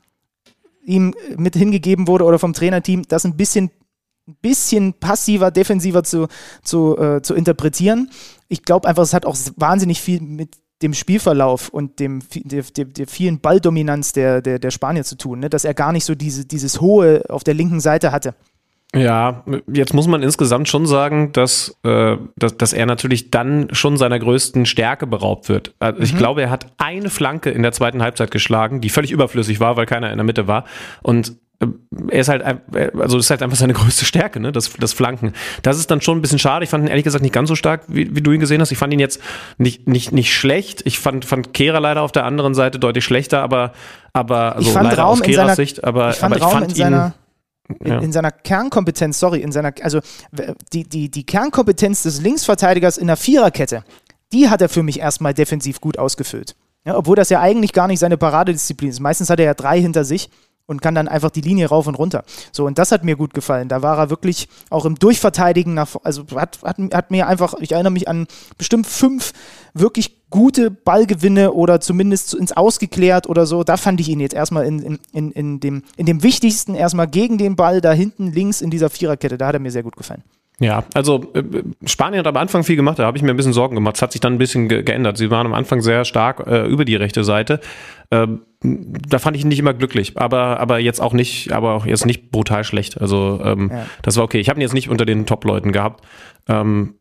[SPEAKER 2] ihm mit hingegeben wurde oder vom Trainerteam, das ein bisschen, bisschen passiver, defensiver zu, zu, äh, zu interpretieren. Ich glaube einfach, es hat auch wahnsinnig viel mit dem Spielverlauf und dem, der, der, der vielen Balldominanz der, der, der Spanier zu tun, ne? dass er gar nicht so diese, dieses Hohe auf der linken Seite hatte.
[SPEAKER 1] Ja, jetzt muss man insgesamt schon sagen, dass, äh, dass, dass er natürlich dann schon seiner größten Stärke beraubt wird. Also ich mhm. glaube, er hat eine Flanke in der zweiten Halbzeit geschlagen, die völlig überflüssig war, weil keiner in der Mitte war. Und äh, er ist halt, also das ist halt einfach seine größte Stärke, ne? Das, das Flanken. Das ist dann schon ein bisschen schade. Ich fand ihn ehrlich gesagt nicht ganz so stark, wie, wie du ihn gesehen hast. Ich fand ihn jetzt nicht, nicht, nicht schlecht. Ich fand, fand Kehrer leider auf der anderen Seite deutlich schlechter, aber, aber also leider Raum aus Kehrers Sicht, aber
[SPEAKER 2] ich fand,
[SPEAKER 1] aber ich
[SPEAKER 2] fand ihn. In, ja. in, seiner Kernkompetenz, sorry, in seiner, also die, die, die Kernkompetenz des Linksverteidigers in der Viererkette, die hat er für mich erstmal defensiv gut ausgefüllt. Ja, obwohl das ja eigentlich gar nicht seine Paradedisziplin ist. Meistens hat er ja drei hinter sich und kann dann einfach die Linie rauf und runter. So, und das hat mir gut gefallen. Da war er wirklich auch im Durchverteidigen, nach, also hat, hat, hat mir einfach, ich erinnere mich an bestimmt fünf wirklich gute Ballgewinne oder zumindest ins Ausgeklärt oder so. Da fand ich ihn jetzt erstmal in, in, in, dem, in dem Wichtigsten, erstmal gegen den Ball da hinten links in dieser Viererkette. Da hat er mir sehr gut gefallen.
[SPEAKER 1] Ja, also äh, Spanien hat am Anfang viel gemacht, da habe ich mir ein bisschen Sorgen gemacht. Es hat sich dann ein bisschen ge geändert. Sie waren am Anfang sehr stark äh, über die rechte Seite. Ähm, da fand ich ihn nicht immer glücklich, aber, aber jetzt auch nicht, aber auch jetzt nicht brutal schlecht. Also ähm, ja. das war okay. Ich habe ihn jetzt nicht unter den Top-Leuten gehabt. Ähm,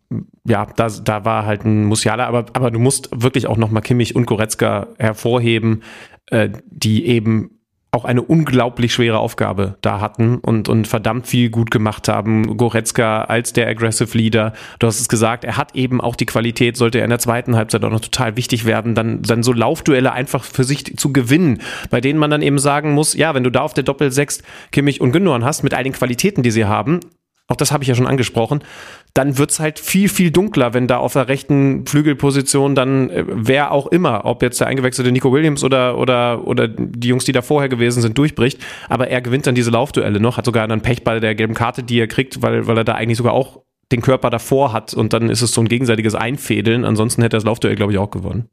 [SPEAKER 1] ja, da, da war halt ein Musiala, aber, aber du musst wirklich auch nochmal Kimmich und Goretzka hervorheben, äh, die eben auch eine unglaublich schwere Aufgabe da hatten und, und verdammt viel gut gemacht haben. Goretzka als der Aggressive Leader, du hast es gesagt, er hat eben auch die Qualität, sollte er in der zweiten Halbzeit auch noch total wichtig werden, dann, dann so Laufduelle einfach für sich zu gewinnen, bei denen man dann eben sagen muss, ja, wenn du da auf der Doppel 6 Kimmich und Gündogan hast, mit all den Qualitäten, die sie haben, auch das habe ich ja schon angesprochen, dann wird's halt viel, viel dunkler, wenn da auf der rechten Flügelposition dann äh, wer auch immer, ob jetzt der eingewechselte Nico Williams oder, oder, oder die Jungs, die da vorher gewesen sind, durchbricht. Aber er gewinnt dann diese Laufduelle noch, hat sogar einen Pech bei der gelben Karte, die er kriegt, weil, weil er da eigentlich sogar auch den Körper davor hat und dann ist es so ein gegenseitiges Einfädeln. Ansonsten hätte er das Laufduell, glaube ich, auch gewonnen.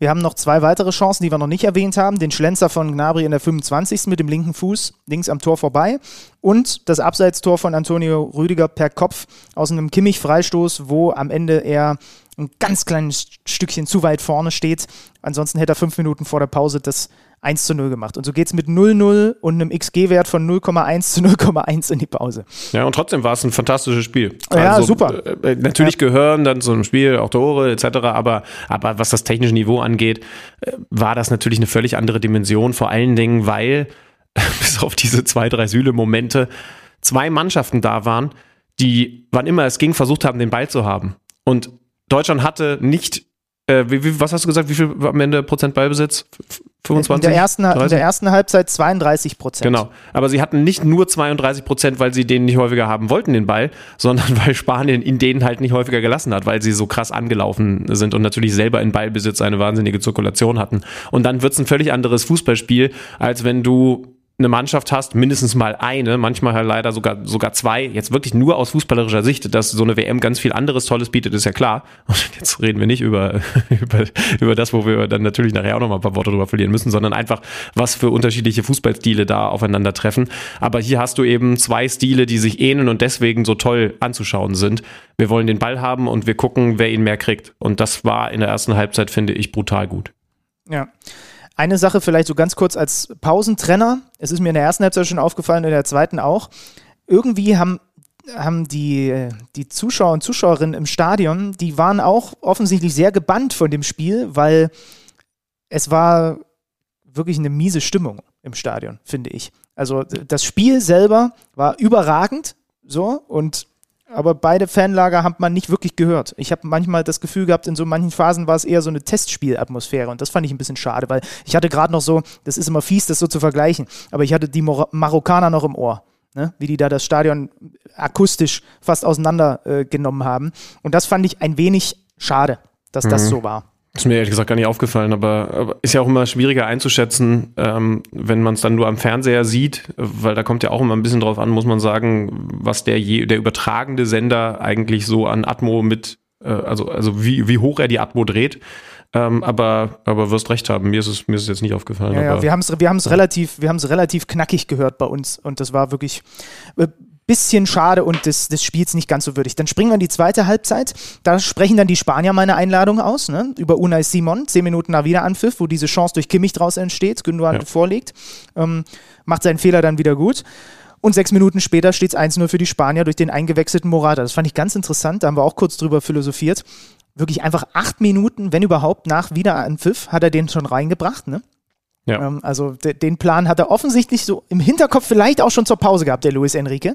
[SPEAKER 2] Wir haben noch zwei weitere Chancen, die wir noch nicht erwähnt haben. Den Schlenzer von Gnabry in der 25. mit dem linken Fuß links am Tor vorbei und das Abseitstor von Antonio Rüdiger per Kopf aus einem Kimmich-Freistoß, wo am Ende er ein ganz kleines Stückchen zu weit vorne steht. Ansonsten hätte er fünf Minuten vor der Pause das 1 zu 0 gemacht. Und so geht es mit 0-0 und einem XG-Wert von 0,1 zu 0,1 in die Pause.
[SPEAKER 1] Ja, und trotzdem war es ein fantastisches Spiel.
[SPEAKER 2] Ja, also, super.
[SPEAKER 1] Äh, natürlich ja. gehören dann zu einem Spiel auch Tore etc., aber, aber was das technische Niveau angeht, äh, war das natürlich eine völlig andere Dimension, vor allen Dingen, weil bis auf diese zwei, drei Sühle-Momente zwei Mannschaften da waren, die, wann immer es ging, versucht haben, den Ball zu haben. Und Deutschland hatte nicht äh, wie, wie, was hast du gesagt, wie viel am Ende Prozent Ballbesitz? 25?
[SPEAKER 2] In der ersten, in der ersten Halbzeit 32 Prozent.
[SPEAKER 1] Genau. Aber sie hatten nicht nur 32 Prozent, weil sie den nicht häufiger haben wollten, den Ball, sondern weil Spanien ihn denen halt nicht häufiger gelassen hat, weil sie so krass angelaufen sind und natürlich selber in Ballbesitz eine wahnsinnige Zirkulation hatten. Und dann wird es ein völlig anderes Fußballspiel, als wenn du eine Mannschaft hast, mindestens mal eine, manchmal halt leider sogar, sogar zwei, jetzt wirklich nur aus fußballerischer Sicht, dass so eine WM ganz viel anderes Tolles bietet, ist ja klar. Und jetzt reden wir nicht über, über, über das, wo wir dann natürlich nachher auch noch mal ein paar Worte drüber verlieren müssen, sondern einfach, was für unterschiedliche Fußballstile da aufeinandertreffen. Aber hier hast du eben zwei Stile, die sich ähneln und deswegen so toll anzuschauen sind. Wir wollen den Ball haben und wir gucken, wer ihn mehr kriegt. Und das war in der ersten Halbzeit, finde ich, brutal gut.
[SPEAKER 2] Ja. Eine Sache vielleicht so ganz kurz als Pausentrenner. Es ist mir in der ersten Halbzeit schon aufgefallen, in der zweiten auch. Irgendwie haben, haben die, die Zuschauer und Zuschauerinnen im Stadion, die waren auch offensichtlich sehr gebannt von dem Spiel, weil es war wirklich eine miese Stimmung im Stadion, finde ich. Also das Spiel selber war überragend, so und aber beide Fanlager hat man nicht wirklich gehört. Ich habe manchmal das Gefühl gehabt, in so manchen Phasen war es eher so eine Testspielatmosphäre und das fand ich ein bisschen schade, weil ich hatte gerade noch so, das ist immer fies, das so zu vergleichen, aber ich hatte die Mor Marokkaner noch im Ohr. Ne, wie die da das Stadion akustisch fast auseinandergenommen äh, haben. Und das fand ich ein wenig schade, dass mhm. das so war.
[SPEAKER 1] Ist mir ehrlich gesagt gar nicht aufgefallen, aber, aber ist ja auch immer schwieriger einzuschätzen, ähm, wenn man es dann nur am Fernseher sieht, weil da kommt ja auch immer ein bisschen drauf an, muss man sagen, was der, je, der übertragende Sender eigentlich so an Atmo mit, äh, also, also wie, wie hoch er die Atmo dreht. Ähm, aber, aber wirst recht haben, mir ist es, mir ist es jetzt nicht aufgefallen.
[SPEAKER 2] Ja, ja wir haben es wir haben's relativ, wir relativ knackig gehört bei uns und das war wirklich äh, bisschen schade und des, des Spiels nicht ganz so würdig. Dann springen wir in die zweite Halbzeit. Da sprechen dann die Spanier meine Einladung aus, ne? über Unai Simon, zehn Minuten nach Wiederanpfiff, wo diese Chance durch Kimmich draus entsteht, Gündogan ja. vorlegt, ähm, macht seinen Fehler dann wieder gut. Und sechs Minuten später steht es 1-0 für die Spanier durch den eingewechselten Morata. Das fand ich ganz interessant, da haben wir auch kurz drüber philosophiert. Wirklich einfach acht Minuten, wenn überhaupt, nach Wiederanpfiff hat er den schon reingebracht. Ne? Ja. Ähm, also den Plan hat er offensichtlich so im Hinterkopf vielleicht auch schon zur Pause gehabt, der Luis Enrique.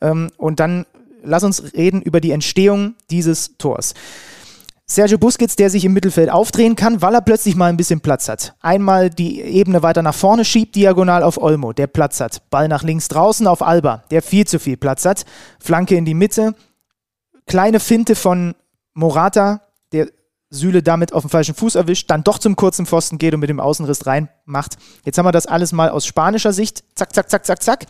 [SPEAKER 2] Ähm, und dann lass uns reden über die Entstehung dieses Tors. Sergio Busquets, der sich im Mittelfeld aufdrehen kann, weil er plötzlich mal ein bisschen Platz hat. Einmal die Ebene weiter nach vorne schiebt, diagonal auf Olmo, der Platz hat. Ball nach links draußen auf Alba, der viel zu viel Platz hat. Flanke in die Mitte. Kleine Finte von Morata, der Süle damit auf dem falschen Fuß erwischt, dann doch zum kurzen Pfosten geht und mit dem Außenriss reinmacht. Jetzt haben wir das alles mal aus spanischer Sicht. Zack, zack, zack, zack, zack.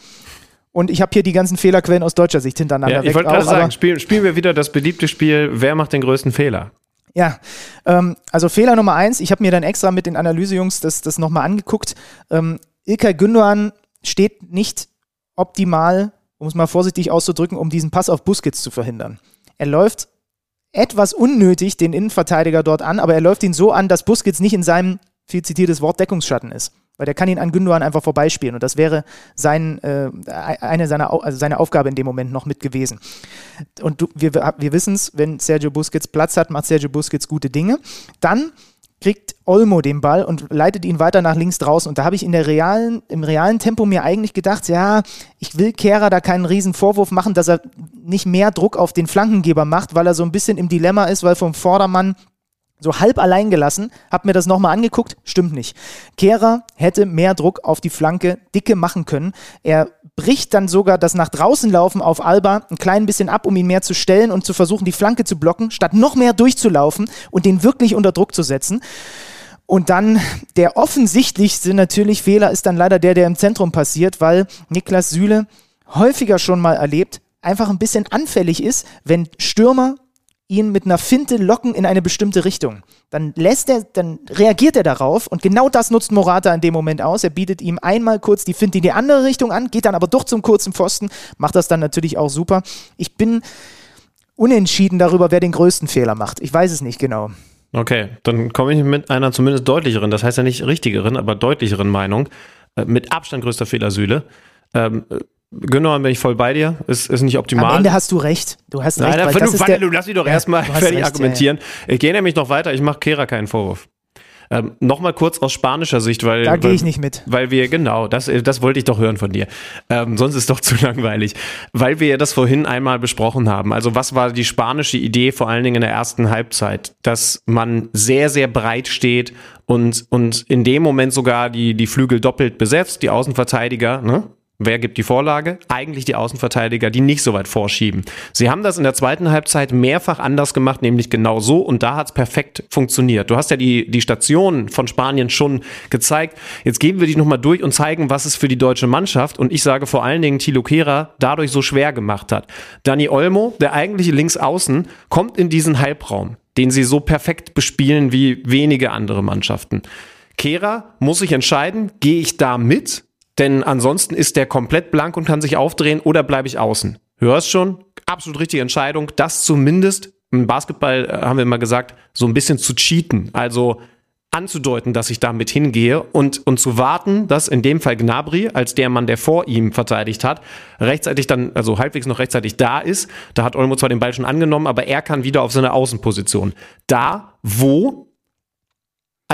[SPEAKER 2] Und ich habe hier die ganzen Fehlerquellen aus deutscher Sicht hintereinander.
[SPEAKER 1] Ja, ich wollte gerade sagen, spielen, wir wieder das beliebte Spiel, wer macht den größten Fehler?
[SPEAKER 2] Ja, ähm, also Fehler Nummer eins, ich habe mir dann extra mit den Analysejungs das, das nochmal angeguckt. Ähm, Ilkay Gündoğan steht nicht optimal, um es mal vorsichtig auszudrücken, um diesen Pass auf Busquets zu verhindern. Er läuft etwas unnötig den Innenverteidiger dort an, aber er läuft ihn so an, dass Busquets nicht in seinem viel zitiertes Wort Deckungsschatten ist. Weil der kann ihn an Gündogan einfach vorbeispielen und das wäre sein, äh, eine seiner, also seine Aufgabe in dem Moment noch mit gewesen. Und du, wir, wir wissen es, wenn Sergio Busquets Platz hat, macht Sergio Busquets gute Dinge. Dann kriegt Olmo den Ball und leitet ihn weiter nach links draußen. Und da habe ich in der realen, im realen Tempo mir eigentlich gedacht, ja, ich will Kehrer da keinen riesen Vorwurf machen, dass er nicht mehr Druck auf den Flankengeber macht, weil er so ein bisschen im Dilemma ist, weil vom Vordermann so halb allein gelassen, hab mir das nochmal angeguckt, stimmt nicht. Kehrer hätte mehr Druck auf die Flanke dicke machen können. Er bricht dann sogar das nach draußen laufen auf Alba ein klein bisschen ab, um ihn mehr zu stellen und zu versuchen, die Flanke zu blocken, statt noch mehr durchzulaufen und den wirklich unter Druck zu setzen. Und dann der offensichtlichste natürlich Fehler ist dann leider der, der im Zentrum passiert, weil Niklas Süle häufiger schon mal erlebt, einfach ein bisschen anfällig ist, wenn Stürmer ihn mit einer Finte locken in eine bestimmte Richtung. Dann lässt er, dann reagiert er darauf und genau das nutzt Morata in dem Moment aus. Er bietet ihm einmal kurz die Finte in die andere Richtung an, geht dann aber doch zum kurzen Pfosten, macht das dann natürlich auch super. Ich bin unentschieden darüber, wer den größten Fehler macht. Ich weiß es nicht genau.
[SPEAKER 1] Okay, dann komme ich mit einer zumindest deutlicheren, das heißt ja nicht richtigeren, aber deutlicheren Meinung. Äh, mit Abstand größter Fehler Süle. Ähm, Genau, bin ich voll bei dir. Ist, ist nicht optimal. Am
[SPEAKER 2] Ende hast du recht. Du hast recht.
[SPEAKER 1] Nein, du, warte, du lass mich doch ja, erstmal fertig recht, argumentieren. Ja, ja. Ich gehe nämlich noch weiter. Ich mache Kera keinen Vorwurf. Ähm, Nochmal kurz aus spanischer Sicht, weil.
[SPEAKER 2] Da gehe ich nicht mit.
[SPEAKER 1] Weil wir, genau, das, das wollte ich doch hören von dir. Ähm, sonst ist es doch zu langweilig. Weil wir ja das vorhin einmal besprochen haben. Also, was war die spanische Idee, vor allen Dingen in der ersten Halbzeit? Dass man sehr, sehr breit steht und, und in dem Moment sogar die, die Flügel doppelt besetzt, die Außenverteidiger, ne? Wer gibt die Vorlage? Eigentlich die Außenverteidiger, die nicht so weit vorschieben. Sie haben das in der zweiten Halbzeit mehrfach anders gemacht, nämlich genau so und da hat es perfekt funktioniert. Du hast ja die, die Stationen von Spanien schon gezeigt. Jetzt gehen wir die nochmal durch und zeigen, was es für die deutsche Mannschaft und ich sage vor allen Dingen Thilo Kehrer dadurch so schwer gemacht hat. Dani Olmo, der eigentliche Linksaußen, kommt in diesen Halbraum, den sie so perfekt bespielen wie wenige andere Mannschaften. Kehrer muss sich entscheiden, gehe ich da mit denn ansonsten ist der komplett blank und kann sich aufdrehen oder bleibe ich außen. Hörst schon? Absolut richtige Entscheidung. Das zumindest im Basketball äh, haben wir immer gesagt, so ein bisschen zu cheaten. Also anzudeuten, dass ich damit hingehe und, und zu warten, dass in dem Fall Gnabry als der Mann, der vor ihm verteidigt hat, rechtzeitig dann, also halbwegs noch rechtzeitig da ist. Da hat Olmo zwar den Ball schon angenommen, aber er kann wieder auf seine Außenposition. Da, wo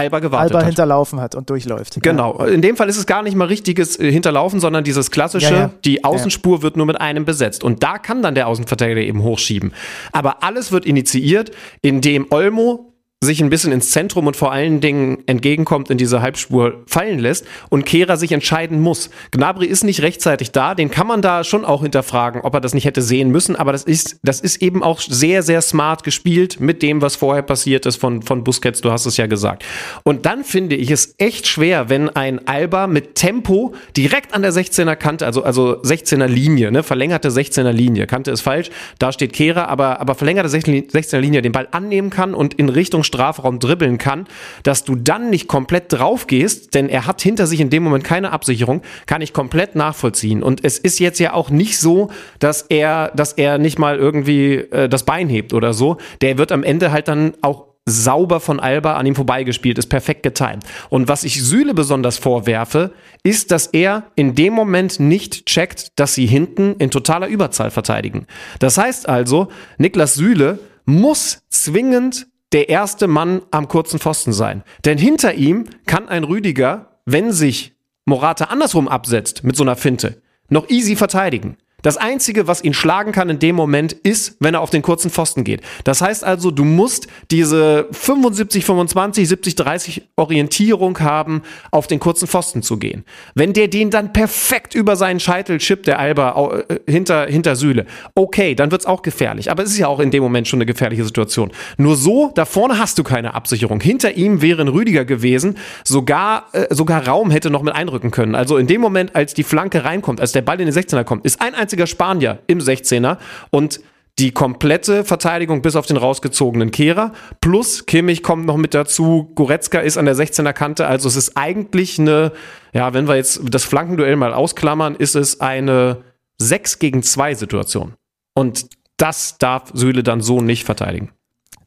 [SPEAKER 1] Alba gewartet
[SPEAKER 2] Alba
[SPEAKER 1] hat.
[SPEAKER 2] hinterlaufen hat und durchläuft.
[SPEAKER 1] Genau. In dem Fall ist es gar nicht mal richtiges äh, Hinterlaufen, sondern dieses klassische,
[SPEAKER 2] Ja, ja.
[SPEAKER 1] die Außenspur wird nur mit einem besetzt. Und da kann dann der Außenverteidiger eben hochschieben. Aber alles wird initiiert, indem Olmo sich ein bisschen ins Zentrum und vor allen Dingen entgegenkommt, in diese Halbspur fallen lässt und Kehrer sich entscheiden muss. Gnabry ist nicht rechtzeitig da, den kann man da schon auch hinterfragen, ob er das nicht hätte sehen müssen, aber das ist, das ist eben auch sehr, sehr smart gespielt mit dem, was vorher passiert ist von, von Busquets, du hast es ja gesagt. Und dann finde ich es echt schwer, wenn ein Alba mit Tempo direkt an der 16er Kante, also, also 16er Linie, ne, verlängerte 16er Linie, Kante ist falsch, da steht Kehrer, aber, aber verlängerte 16er Linie den Ball annehmen kann und in Richtung Strafraum dribbeln kann, dass du dann nicht komplett drauf gehst, denn er hat hinter sich in dem Moment keine Absicherung, kann ich komplett nachvollziehen. Und es ist jetzt ja auch nicht so, dass er, dass er nicht mal irgendwie äh, das Bein hebt oder so. Der wird am Ende halt dann auch sauber von Alba an ihm vorbeigespielt, ist perfekt getimt. Und was ich Süle besonders vorwerfe, ist, dass er in dem Moment nicht checkt, dass sie hinten in totaler Überzahl verteidigen. Das heißt also, Niklas Süle muss zwingend der erste Mann am kurzen Pfosten sein. Denn hinter ihm kann ein Rüdiger, wenn sich Morata andersrum absetzt mit so einer Finte, noch easy verteidigen. Das Einzige, was ihn schlagen kann in dem Moment, ist, wenn er auf den kurzen Pfosten geht. Das heißt also, du musst diese 75, 25, 70, 30 Orientierung haben, auf den kurzen Pfosten zu gehen. Wenn der den dann perfekt über seinen Scheitel chippt, der Alba äh, hinter, hinter Süle, okay, dann wird's auch gefährlich. Aber es ist ja auch in dem Moment schon eine gefährliche Situation. Nur so, da vorne hast du keine Absicherung. Hinter ihm wäre ein Rüdiger gewesen, sogar, äh, sogar Raum hätte noch mit einrücken können. Also in dem Moment, als die Flanke reinkommt, als der Ball in den 16er kommt, ist ein einziger Spanier im 16er und die komplette Verteidigung bis auf den rausgezogenen Kehrer. Plus Kimmich kommt noch mit dazu. Goretzka ist an der 16er Kante. Also es ist eigentlich eine, ja, wenn wir jetzt das Flankenduell mal ausklammern, ist es eine 6 gegen 2 Situation. Und das darf Süle dann so nicht verteidigen.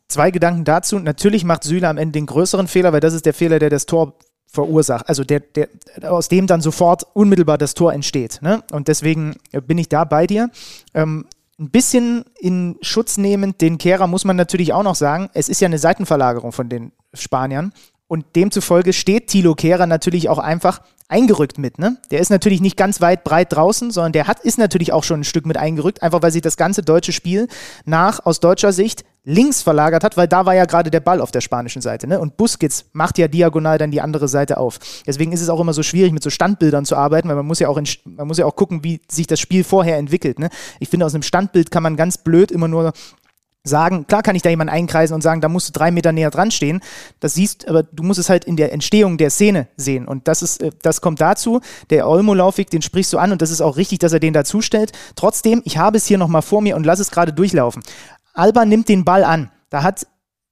[SPEAKER 2] Zwei Gedanken dazu. Natürlich macht Süle am Ende den größeren Fehler, weil das ist der Fehler, der das Tor verursacht. Also der, der, aus dem dann sofort unmittelbar das Tor entsteht. Ne? Und deswegen äh, bin ich da bei dir. Ähm, ein bisschen in Schutz nehmend den Kehrer muss man natürlich auch noch sagen, es ist ja eine Seitenverlagerung von den Spaniern. Und demzufolge steht Thilo Kehrer natürlich auch einfach eingerückt mit. Ne? Der ist natürlich nicht ganz weit breit draußen, sondern der hat, ist natürlich auch schon ein Stück mit eingerückt, einfach weil sich das ganze deutsche Spiel nach, aus deutscher Sicht, links verlagert hat, weil da war ja gerade der Ball auf der spanischen Seite. Ne? Und Busquets macht ja diagonal dann die andere Seite auf. Deswegen ist es auch immer so schwierig, mit so Standbildern zu arbeiten, weil man muss ja auch, in, man muss ja auch gucken, wie sich das Spiel vorher entwickelt. Ne? Ich finde, aus einem Standbild kann man ganz blöd immer nur sagen, klar kann ich da jemanden einkreisen und sagen, da musst du drei Meter näher dran stehen. Das siehst, aber du musst es halt in der Entstehung der Szene sehen. Und das ist, äh, das kommt dazu. Der Olmo-Laufweg, den sprichst du an und das ist auch richtig, dass er den dazustellt. Trotzdem, ich habe es hier nochmal vor mir und lass es gerade durchlaufen. Alba nimmt den Ball an. Da hat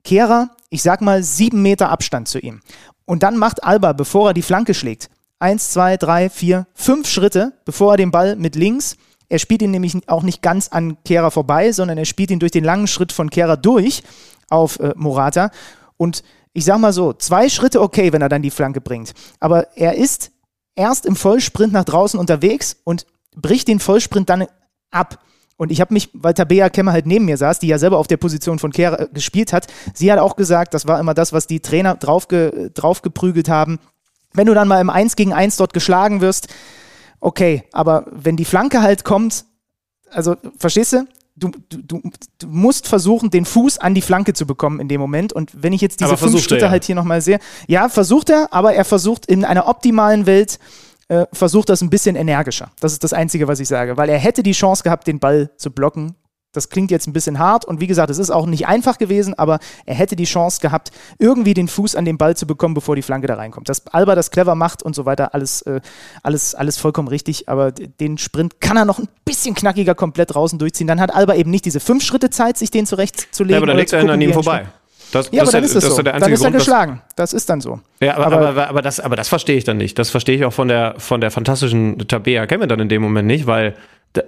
[SPEAKER 2] Kehrer, ich sag mal, sieben Meter Abstand zu ihm. Und dann macht Alba, bevor er die Flanke schlägt, eins, zwei, drei, vier, fünf Schritte, bevor er den Ball mit links er spielt ihn nämlich auch nicht ganz an Kehrer vorbei, sondern er spielt ihn durch den langen Schritt von Kehrer durch auf äh, Morata. Und ich sag mal so, zwei Schritte okay, wenn er dann die Flanke bringt. Aber er ist erst im Vollsprint nach draußen unterwegs und bricht den Vollsprint dann ab. Und ich habe mich, weil Tabea Kemmer halt neben mir saß, die ja selber auf der Position von Kehrer äh, gespielt hat, sie hat auch gesagt, das war immer das, was die Trainer draufge, draufgeprügelt haben. Wenn du dann mal im 1 gegen 1 dort geschlagen wirst, okay, aber wenn die Flanke halt kommt, also verstehst du? Du, du, du, musst versuchen, den Fuß an die Flanke zu bekommen in dem Moment. Und wenn ich jetzt diese
[SPEAKER 1] Aber
[SPEAKER 2] fünf Schritte
[SPEAKER 1] ja.
[SPEAKER 2] halt hier nochmal sehe, ja, versucht er, aber er versucht in einer optimalen Welt äh, versucht das ein bisschen energischer. Das ist das Einzige, was ich sage, weil er hätte die Chance gehabt, den Ball zu blocken. Das klingt jetzt ein bisschen hart und wie gesagt, es ist auch nicht einfach gewesen, aber er hätte die Chance gehabt, irgendwie den Fuß an den Ball zu bekommen, bevor die Flanke da reinkommt. Dass Alba das clever macht und so weiter, alles, äh, alles, alles vollkommen richtig, aber den Sprint kann er noch ein bisschen knackiger komplett draußen durchziehen. Dann hat Alba eben nicht diese fünf Schritte Zeit, sich den zurechtzulegen. Ja,
[SPEAKER 1] aber dann legt er an ihm vorbei.
[SPEAKER 2] Das, ja, das aber dann ist es so. dann ist er geschlagen. Das ist dann so.
[SPEAKER 1] Ja, aber, aber, aber, aber, das, aber das verstehe ich dann nicht. Das verstehe ich auch von der, von der fantastischen Tabea Kennen wir dann in dem Moment nicht, weil,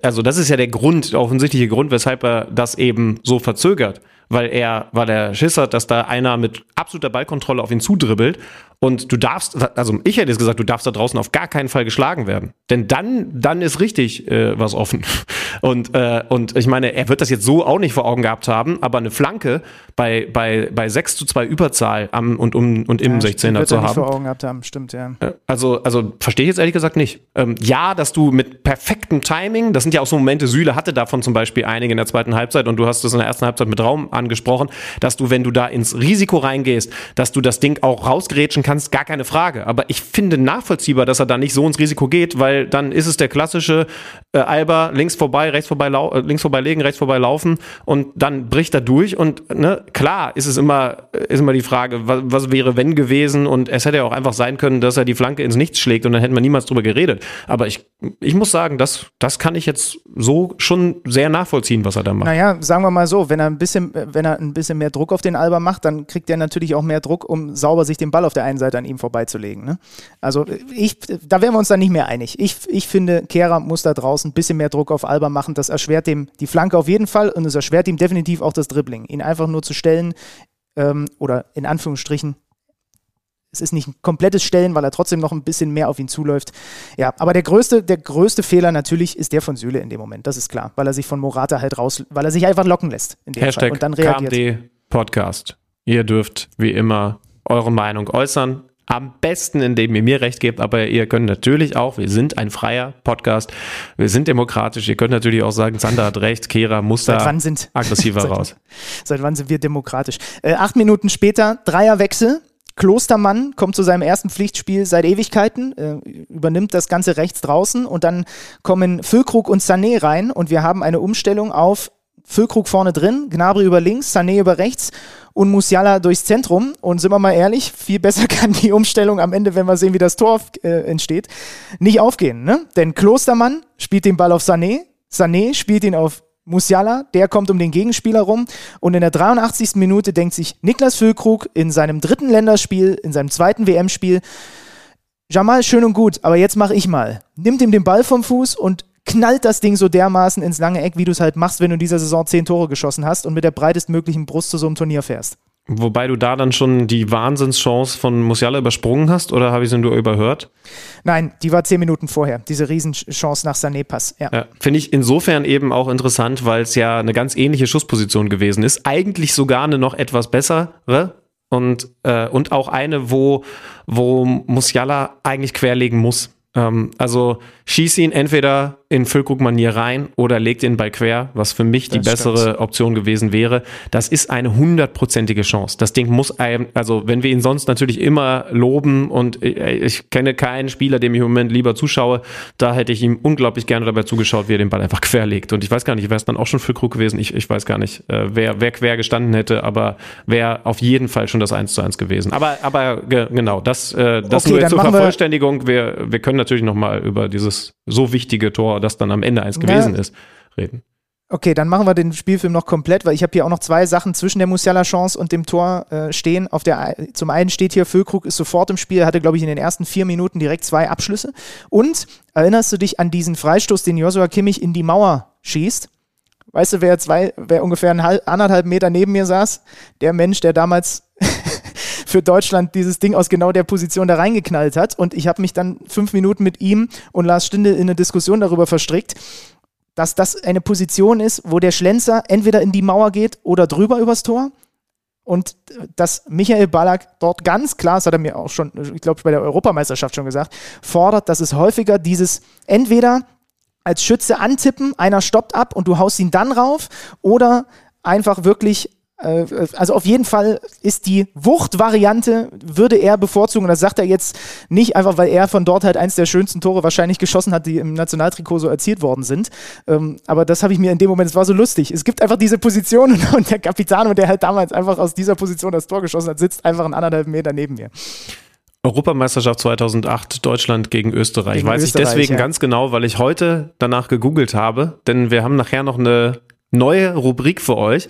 [SPEAKER 1] also das ist ja der Grund, der offensichtliche Grund, weshalb er das eben so verzögert. Weil er, weil er Schiss hat, dass da einer mit absoluter Ballkontrolle auf ihn zudribbelt und du darfst, also ich hätte jetzt gesagt, du darfst da draußen auf gar keinen Fall geschlagen werden. Denn dann, dann ist richtig äh, was offen. Und, äh, und ich meine, er wird das jetzt so auch nicht vor Augen gehabt haben, aber eine Flanke bei, bei, bei 6 zu 2 Überzahl am und um und im ja, 16er zu haben. Nicht
[SPEAKER 2] vor Augen gehabt haben, stimmt, ja.
[SPEAKER 1] Äh, also, also verstehe ich jetzt ehrlich gesagt nicht. Ähm, ja, dass du mit perfektem Timing, das sind ja auch so Momente, Süle hatte davon zum Beispiel einige in der zweiten Halbzeit und du hast es in der ersten Halbzeit mit Raum angesprochen, dass du, wenn du da ins Risiko reingehst, dass du das Ding auch rausgrätschen kannst gar keine Frage. Aber ich finde nachvollziehbar, dass er da nicht so ins Risiko geht, weil dann ist es der klassische äh, Alba links vorbei, rechts vorbei, äh, links vorbei legen, rechts vorbei laufen und dann bricht er durch und ne, klar ist es immer, ist immer die Frage, was, was wäre wenn gewesen und es hätte ja auch einfach sein können, dass er die Flanke ins Nichts schlägt und dann hätten wir niemals drüber geredet. Aber ich, ich muss sagen, das, das kann ich jetzt so schon sehr nachvollziehen, was er da macht.
[SPEAKER 2] Naja, sagen wir mal so, wenn er ein bisschen, wenn er ein bisschen mehr Druck auf den Alba macht, dann kriegt er natürlich auch mehr Druck, um sauber sich den Ball auf der einen Seite an ihm vorbeizulegen. Ne? Also ich, da wären wir uns dann nicht mehr einig. Ich, ich finde, Kehrer muss da draußen ein bisschen mehr Druck auf Alba machen. Das erschwert dem die Flanke auf jeden Fall und es erschwert ihm definitiv auch das Dribbling. Ihn einfach nur zu stellen ähm, oder in Anführungsstrichen es ist nicht ein komplettes Stellen, weil er trotzdem noch ein bisschen mehr auf ihn zuläuft. Ja, aber der größte, der größte Fehler natürlich ist der von Süle in dem Moment. Das ist klar, weil er sich von Morata halt raus, weil er sich einfach locken lässt. In dem
[SPEAKER 1] Hashtag
[SPEAKER 2] Fall. Und dann
[SPEAKER 1] reagiert. KMD Podcast. Ihr dürft wie immer eure Meinung äußern. Am besten, indem ihr mir recht gebt, aber ihr könnt natürlich auch, wir sind ein freier Podcast, wir sind demokratisch, ihr könnt natürlich auch sagen, Sander hat recht, Kehra muss da aggressiver
[SPEAKER 2] seit,
[SPEAKER 1] raus.
[SPEAKER 2] Seit wann sind wir demokratisch? Äh, acht Minuten später, Dreierwechsel. Klostermann kommt zu seinem ersten Pflichtspiel seit Ewigkeiten, äh, übernimmt das Ganze rechts draußen und dann kommen Füllkrug und Sané rein und wir haben eine Umstellung auf Füllkrug vorne drin, Gnabry über links, Sané über rechts und Musiala durchs Zentrum. Und sind wir mal ehrlich, viel besser kann die Umstellung am Ende, wenn wir sehen, wie das Tor äh, entsteht, nicht aufgehen. Ne? Denn Klostermann spielt den Ball auf Sané, Sané spielt ihn auf Musiala, der kommt um den Gegenspieler rum und in der 83. Minute denkt sich Niklas Füllkrug in seinem dritten Länderspiel, in seinem zweiten WM-Spiel, Jamal, schön und gut, aber jetzt mache ich mal. Nimmt ihm den Ball vom Fuß und knallt das Ding so dermaßen ins lange Eck, wie du es halt machst, wenn du in dieser Saison zehn Tore geschossen hast und mit der breitestmöglichen Brust zu so einem Turnier fährst.
[SPEAKER 1] Wobei du da dann schon die Wahnsinnschance von Musiala übersprungen hast oder habe ich sie nur überhört?
[SPEAKER 2] Nein, die war zehn Minuten vorher, diese Riesenchance nach Sané-Pass. Ja. ja
[SPEAKER 1] Finde ich insofern eben auch interessant, weil es ja eine ganz ähnliche Schussposition gewesen ist. Eigentlich sogar eine noch etwas bessere und, äh, und auch eine, wo, wo Musiala eigentlich querlegen muss. Ähm, also schieß ihn entweder in Füllkrug-Manier rein oder legt ihn bei quer, was für mich die das bessere stimmt. Option gewesen wäre. Das ist eine hundertprozentige Chance. Das Ding muss einem, also wenn wir ihn sonst natürlich immer loben und ich kenne keinen Spieler, dem ich im Moment lieber zuschaue, da hätte ich ihm unglaublich gerne dabei zugeschaut, wie er den Ball einfach quer legt. Und ich weiß gar nicht, wäre es dann auch schon Füllkrug gewesen? Ich, ich weiß gar nicht, äh, wer, wer quer gestanden hätte, aber wäre auf jeden Fall schon das 1 zu 1 gewesen. Aber, aber genau, das, äh, das okay, nur zur Vervollständigung. Wir, wir können natürlich nochmal über dieses so wichtige Tor, das dann am Ende eins gewesen ja. ist, reden.
[SPEAKER 2] Okay, dann machen wir den Spielfilm noch komplett, weil ich habe hier auch noch zwei Sachen zwischen der Musiala-Chance und dem Tor äh, stehen. Auf der, zum einen steht hier, Füllkrug ist sofort im Spiel, hatte, glaube ich, in den ersten vier Minuten direkt zwei Abschlüsse. Und erinnerst du dich an diesen Freistoß, den Joshua Kimmich in die Mauer schießt? Weißt du, wer, zwei, wer ungefähr einen halb, anderthalb Meter neben mir saß? Der Mensch, der damals für Deutschland dieses Ding aus genau der Position da reingeknallt hat. Und ich habe mich dann fünf Minuten mit ihm und Lars Stinde in eine Diskussion darüber verstrickt, dass das eine Position ist, wo der Schlenzer entweder in die Mauer geht oder drüber übers Tor. Und dass Michael Ballack dort ganz klar, das hat er mir auch schon, ich glaube, bei der Europameisterschaft schon gesagt, fordert, dass es häufiger dieses entweder als Schütze antippen, einer stoppt ab und du haust ihn dann rauf, oder einfach wirklich also auf jeden Fall ist die Wucht-Variante, würde er bevorzugen. Und das sagt er jetzt nicht einfach, weil er von dort halt eins der schönsten Tore wahrscheinlich geschossen hat, die im Nationaltrikot so erzielt worden sind. Ähm, aber das habe ich mir in dem Moment, es war so lustig. Es gibt einfach diese Position und der Kapitän, der halt damals einfach aus dieser Position das Tor geschossen hat, sitzt einfach einen anderthalb Meter neben mir.
[SPEAKER 1] Europameisterschaft 2008 Deutschland gegen Österreich. Gegen Weiß Österreich, ich deswegen ja. ganz genau, weil ich heute danach gegoogelt habe, denn wir haben nachher noch eine neue Rubrik für euch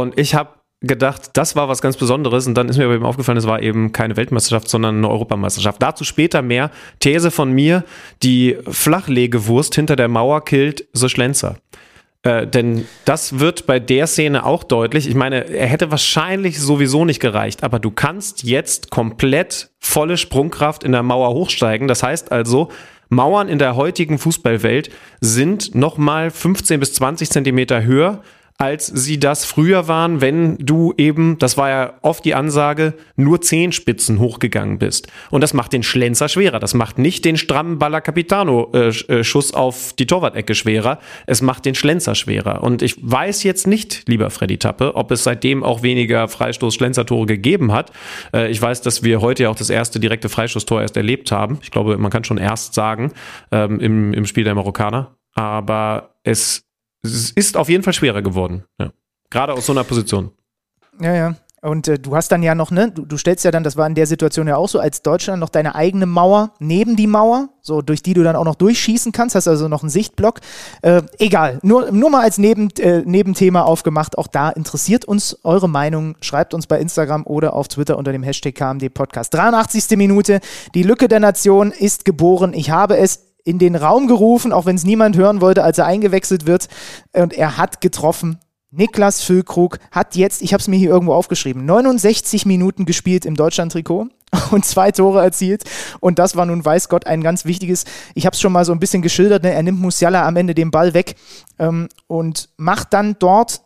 [SPEAKER 1] und ich habe gedacht, das war was ganz Besonderes und dann ist mir aber eben aufgefallen, es war eben keine Weltmeisterschaft, sondern eine Europameisterschaft. Dazu später mehr. These von mir, die Flachlegewurst hinter der Mauer killt so Schlenzer. Äh, denn das wird bei der Szene auch deutlich. Ich meine, er hätte wahrscheinlich sowieso nicht gereicht, aber du kannst jetzt komplett volle Sprungkraft in der Mauer hochsteigen. Das heißt also, Mauern in der heutigen Fußballwelt sind nochmal 15 bis 20 Zentimeter höher als sie das früher waren, wenn du eben, das war ja oft die Ansage, nur zehn Spitzen hochgegangen bist. Und das macht den Schlenzer schwerer. Das macht nicht den strammen Baller Capitano-Schuss äh, auf die Torwart-Ecke schwerer. Es macht den Schlenzer schwerer. Und ich weiß jetzt nicht, lieber Freddy Tappe, ob es seitdem auch weniger Freistoß-Schlenzer-Tore gegeben hat. Äh, ich weiß, dass wir heute ja auch das erste direkte Freistoßtor erst erlebt haben. Ich glaube, man kann schon erst sagen, ähm, im, im Spiel der Marokkaner. Aber es es ist auf jeden Fall schwerer geworden. Ja. Gerade aus so einer Position.
[SPEAKER 2] Ja, ja. Und äh, du hast dann ja noch, ne, du, du, stellst ja dann, das war in der Situation ja auch so, als Deutschland noch deine eigene Mauer neben die Mauer, so durch die du dann auch noch durchschießen kannst, hast also noch einen Sichtblock. Äh, egal, nur, nur mal als Neben, äh, Nebenthema aufgemacht. Auch da interessiert uns eure Meinung. Schreibt uns bei Instagram oder auf Twitter unter dem Hashtag KMD Podcast. 83. Minute, die Lücke der Nation ist geboren. Ich habe es in den Raum gerufen, auch wenn es niemand hören wollte, als er eingewechselt wird. Und er hat getroffen. Niklas Füllkrug hat jetzt, ich habe es mir hier irgendwo aufgeschrieben, 69 Minuten gespielt im Deutschland-Trikot und zwei Tore erzielt. Und das war nun, weiß Gott, ein ganz wichtiges. Ich habe es schon mal so ein bisschen geschildert. Ne? Er nimmt Musiala am Ende den Ball weg ähm, und macht dann dort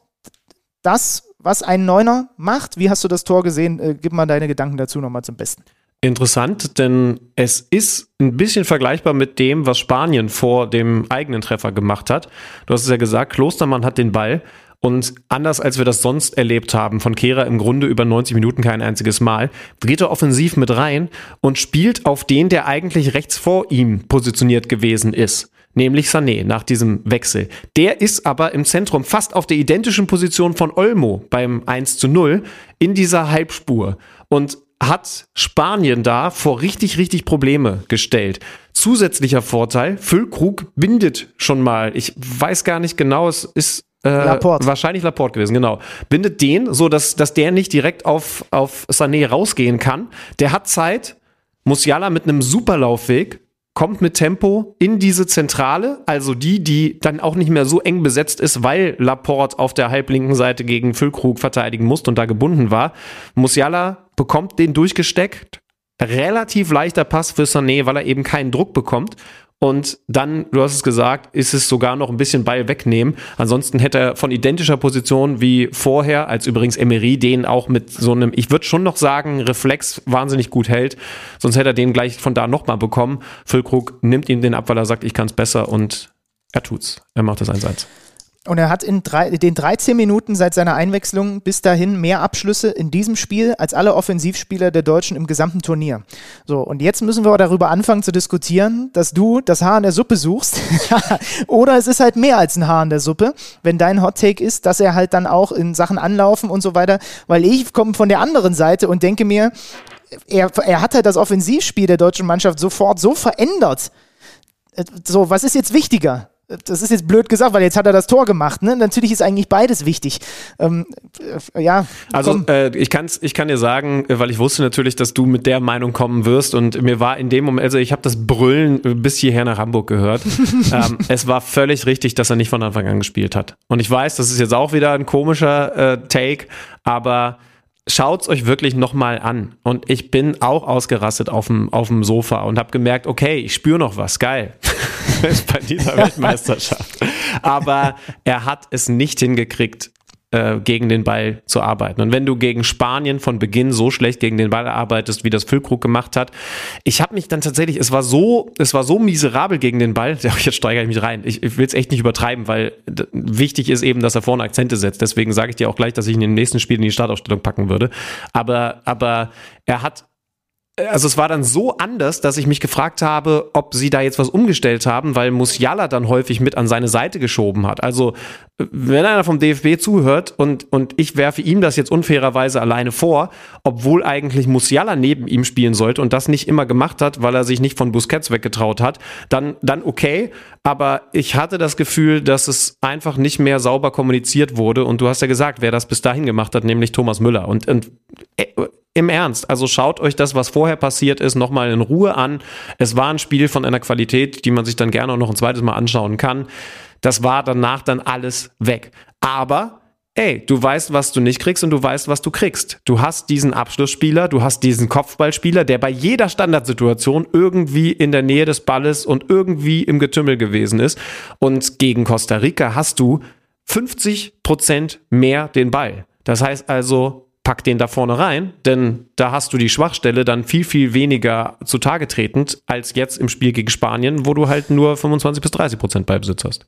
[SPEAKER 2] das, was ein Neuner macht. Wie hast du das Tor gesehen? Äh, gib mal deine Gedanken dazu nochmal zum Besten.
[SPEAKER 1] Interessant, denn es ist ein bisschen vergleichbar mit dem, was Spanien vor dem eigenen Treffer gemacht hat. Du hast es ja gesagt, Klostermann hat den Ball und anders als wir das sonst erlebt haben, von Kehrer im Grunde über 90 Minuten kein einziges Mal, geht er offensiv mit rein und spielt auf den, der eigentlich rechts vor ihm positioniert gewesen ist nämlich Sané nach diesem Wechsel. Der ist aber im Zentrum fast auf der identischen Position von Olmo beim 1 zu 0 in dieser Halbspur. Und hat Spanien da vor richtig, richtig Probleme gestellt. Zusätzlicher Vorteil, Füllkrug bindet schon mal, ich weiß gar nicht genau, es ist äh, Laporte. wahrscheinlich Laporte gewesen, genau. Bindet den, so dass, dass der nicht direkt auf, auf Sané rausgehen kann. Der hat Zeit, Musiala mit einem Superlaufweg kommt mit Tempo in diese Zentrale, also die, die dann auch nicht mehr so eng besetzt ist, weil Laporte auf der halblinken Seite gegen Füllkrug verteidigen musste und da gebunden war. Musiala bekommt den durchgesteckt. Relativ leichter Pass für Sané, weil er eben keinen Druck bekommt. Und dann, du hast es gesagt, ist es sogar noch ein bisschen Ball wegnehmen. Ansonsten hätte er von identischer Position wie vorher, als übrigens Emery den auch mit so einem, ich würde schon noch sagen, Reflex wahnsinnig gut hält. Sonst hätte er den gleich von da nochmal bekommen. Füllkrug nimmt ihm den ab, weil er sagt, ich kann es besser und er tut's. Er macht das 1-1.
[SPEAKER 2] Und er hat in drei, den 13 Minuten seit seiner Einwechslung bis dahin mehr Abschlüsse in diesem Spiel als alle Offensivspieler der Deutschen im gesamten Turnier. So, und jetzt müssen wir darüber anfangen zu diskutieren, dass du das Haar in der Suppe suchst. Oder es ist halt mehr als ein Haar in der Suppe, wenn dein Hot Take ist, dass er halt dann auch in Sachen Anlaufen und so weiter, weil ich komme von der anderen Seite und denke mir, er, er hat halt das Offensivspiel der deutschen Mannschaft sofort so verändert. Äh, so, was ist jetzt wichtiger? Das ist jetzt blöd gesagt, weil jetzt hat er das Tor gemacht. Ne? Natürlich ist eigentlich beides wichtig. Ähm,
[SPEAKER 1] äh, ja. Also äh, ich, kann's, ich kann dir sagen, weil ich wusste natürlich, dass du mit der Meinung kommen wirst und mir war in dem Moment, also ich habe das Brüllen bis hierher nach Hamburg gehört. ähm, es war völlig richtig, dass er nicht von Anfang an gespielt hat. Und ich weiß, das ist jetzt auch wieder ein komischer äh, Take, aber schaut's euch wirklich nochmal an. Und ich bin auch ausgerastet auf dem, auf dem Sofa und habe gemerkt, okay, ich spüre noch was, geil. bei dieser Weltmeisterschaft. Aber er hat es nicht hingekriegt, äh, gegen den Ball zu arbeiten. Und wenn du gegen Spanien von Beginn so schlecht gegen den Ball arbeitest, wie das Füllkrug gemacht hat, ich habe mich dann tatsächlich, es war so, es war so miserabel gegen den Ball, jetzt steigere ich mich rein. Ich, ich will es echt nicht übertreiben, weil wichtig ist eben, dass er vorne Akzente setzt. Deswegen sage ich dir auch gleich, dass ich ihn im nächsten Spiel in die Startaufstellung packen würde. Aber, aber er hat also es war dann so anders, dass ich mich gefragt habe, ob sie da jetzt was umgestellt haben, weil Musiala dann häufig mit an seine Seite geschoben hat. Also wenn einer vom DFB zuhört und, und ich werfe ihm das jetzt unfairerweise alleine vor, obwohl eigentlich Musiala neben ihm spielen sollte und das nicht immer gemacht hat, weil er sich nicht von Busquets weggetraut hat, dann, dann okay. Aber ich hatte das Gefühl, dass es einfach nicht mehr sauber kommuniziert wurde und du hast ja gesagt, wer das bis dahin gemacht hat, nämlich Thomas Müller. Und, und äh, im Ernst, also schaut euch das, was vorher passiert ist, nochmal in Ruhe an. Es war ein Spiel von einer Qualität, die man sich dann gerne auch noch ein zweites Mal anschauen kann. Das war danach dann alles weg. Aber ey, du weißt, was du nicht kriegst und du weißt, was du kriegst. Du hast diesen Abschlussspieler, du hast diesen Kopfballspieler, der bei jeder Standardsituation irgendwie in der Nähe des Balles und irgendwie im Getümmel gewesen ist. Und gegen Costa Rica hast du 50 Prozent mehr den Ball. Das heißt also, pack den da vorne rein, denn da hast du die Schwachstelle dann viel, viel weniger zutage tretend als jetzt im Spiel gegen Spanien, wo du halt nur 25 bis 30 Prozent Ballbesitz hast.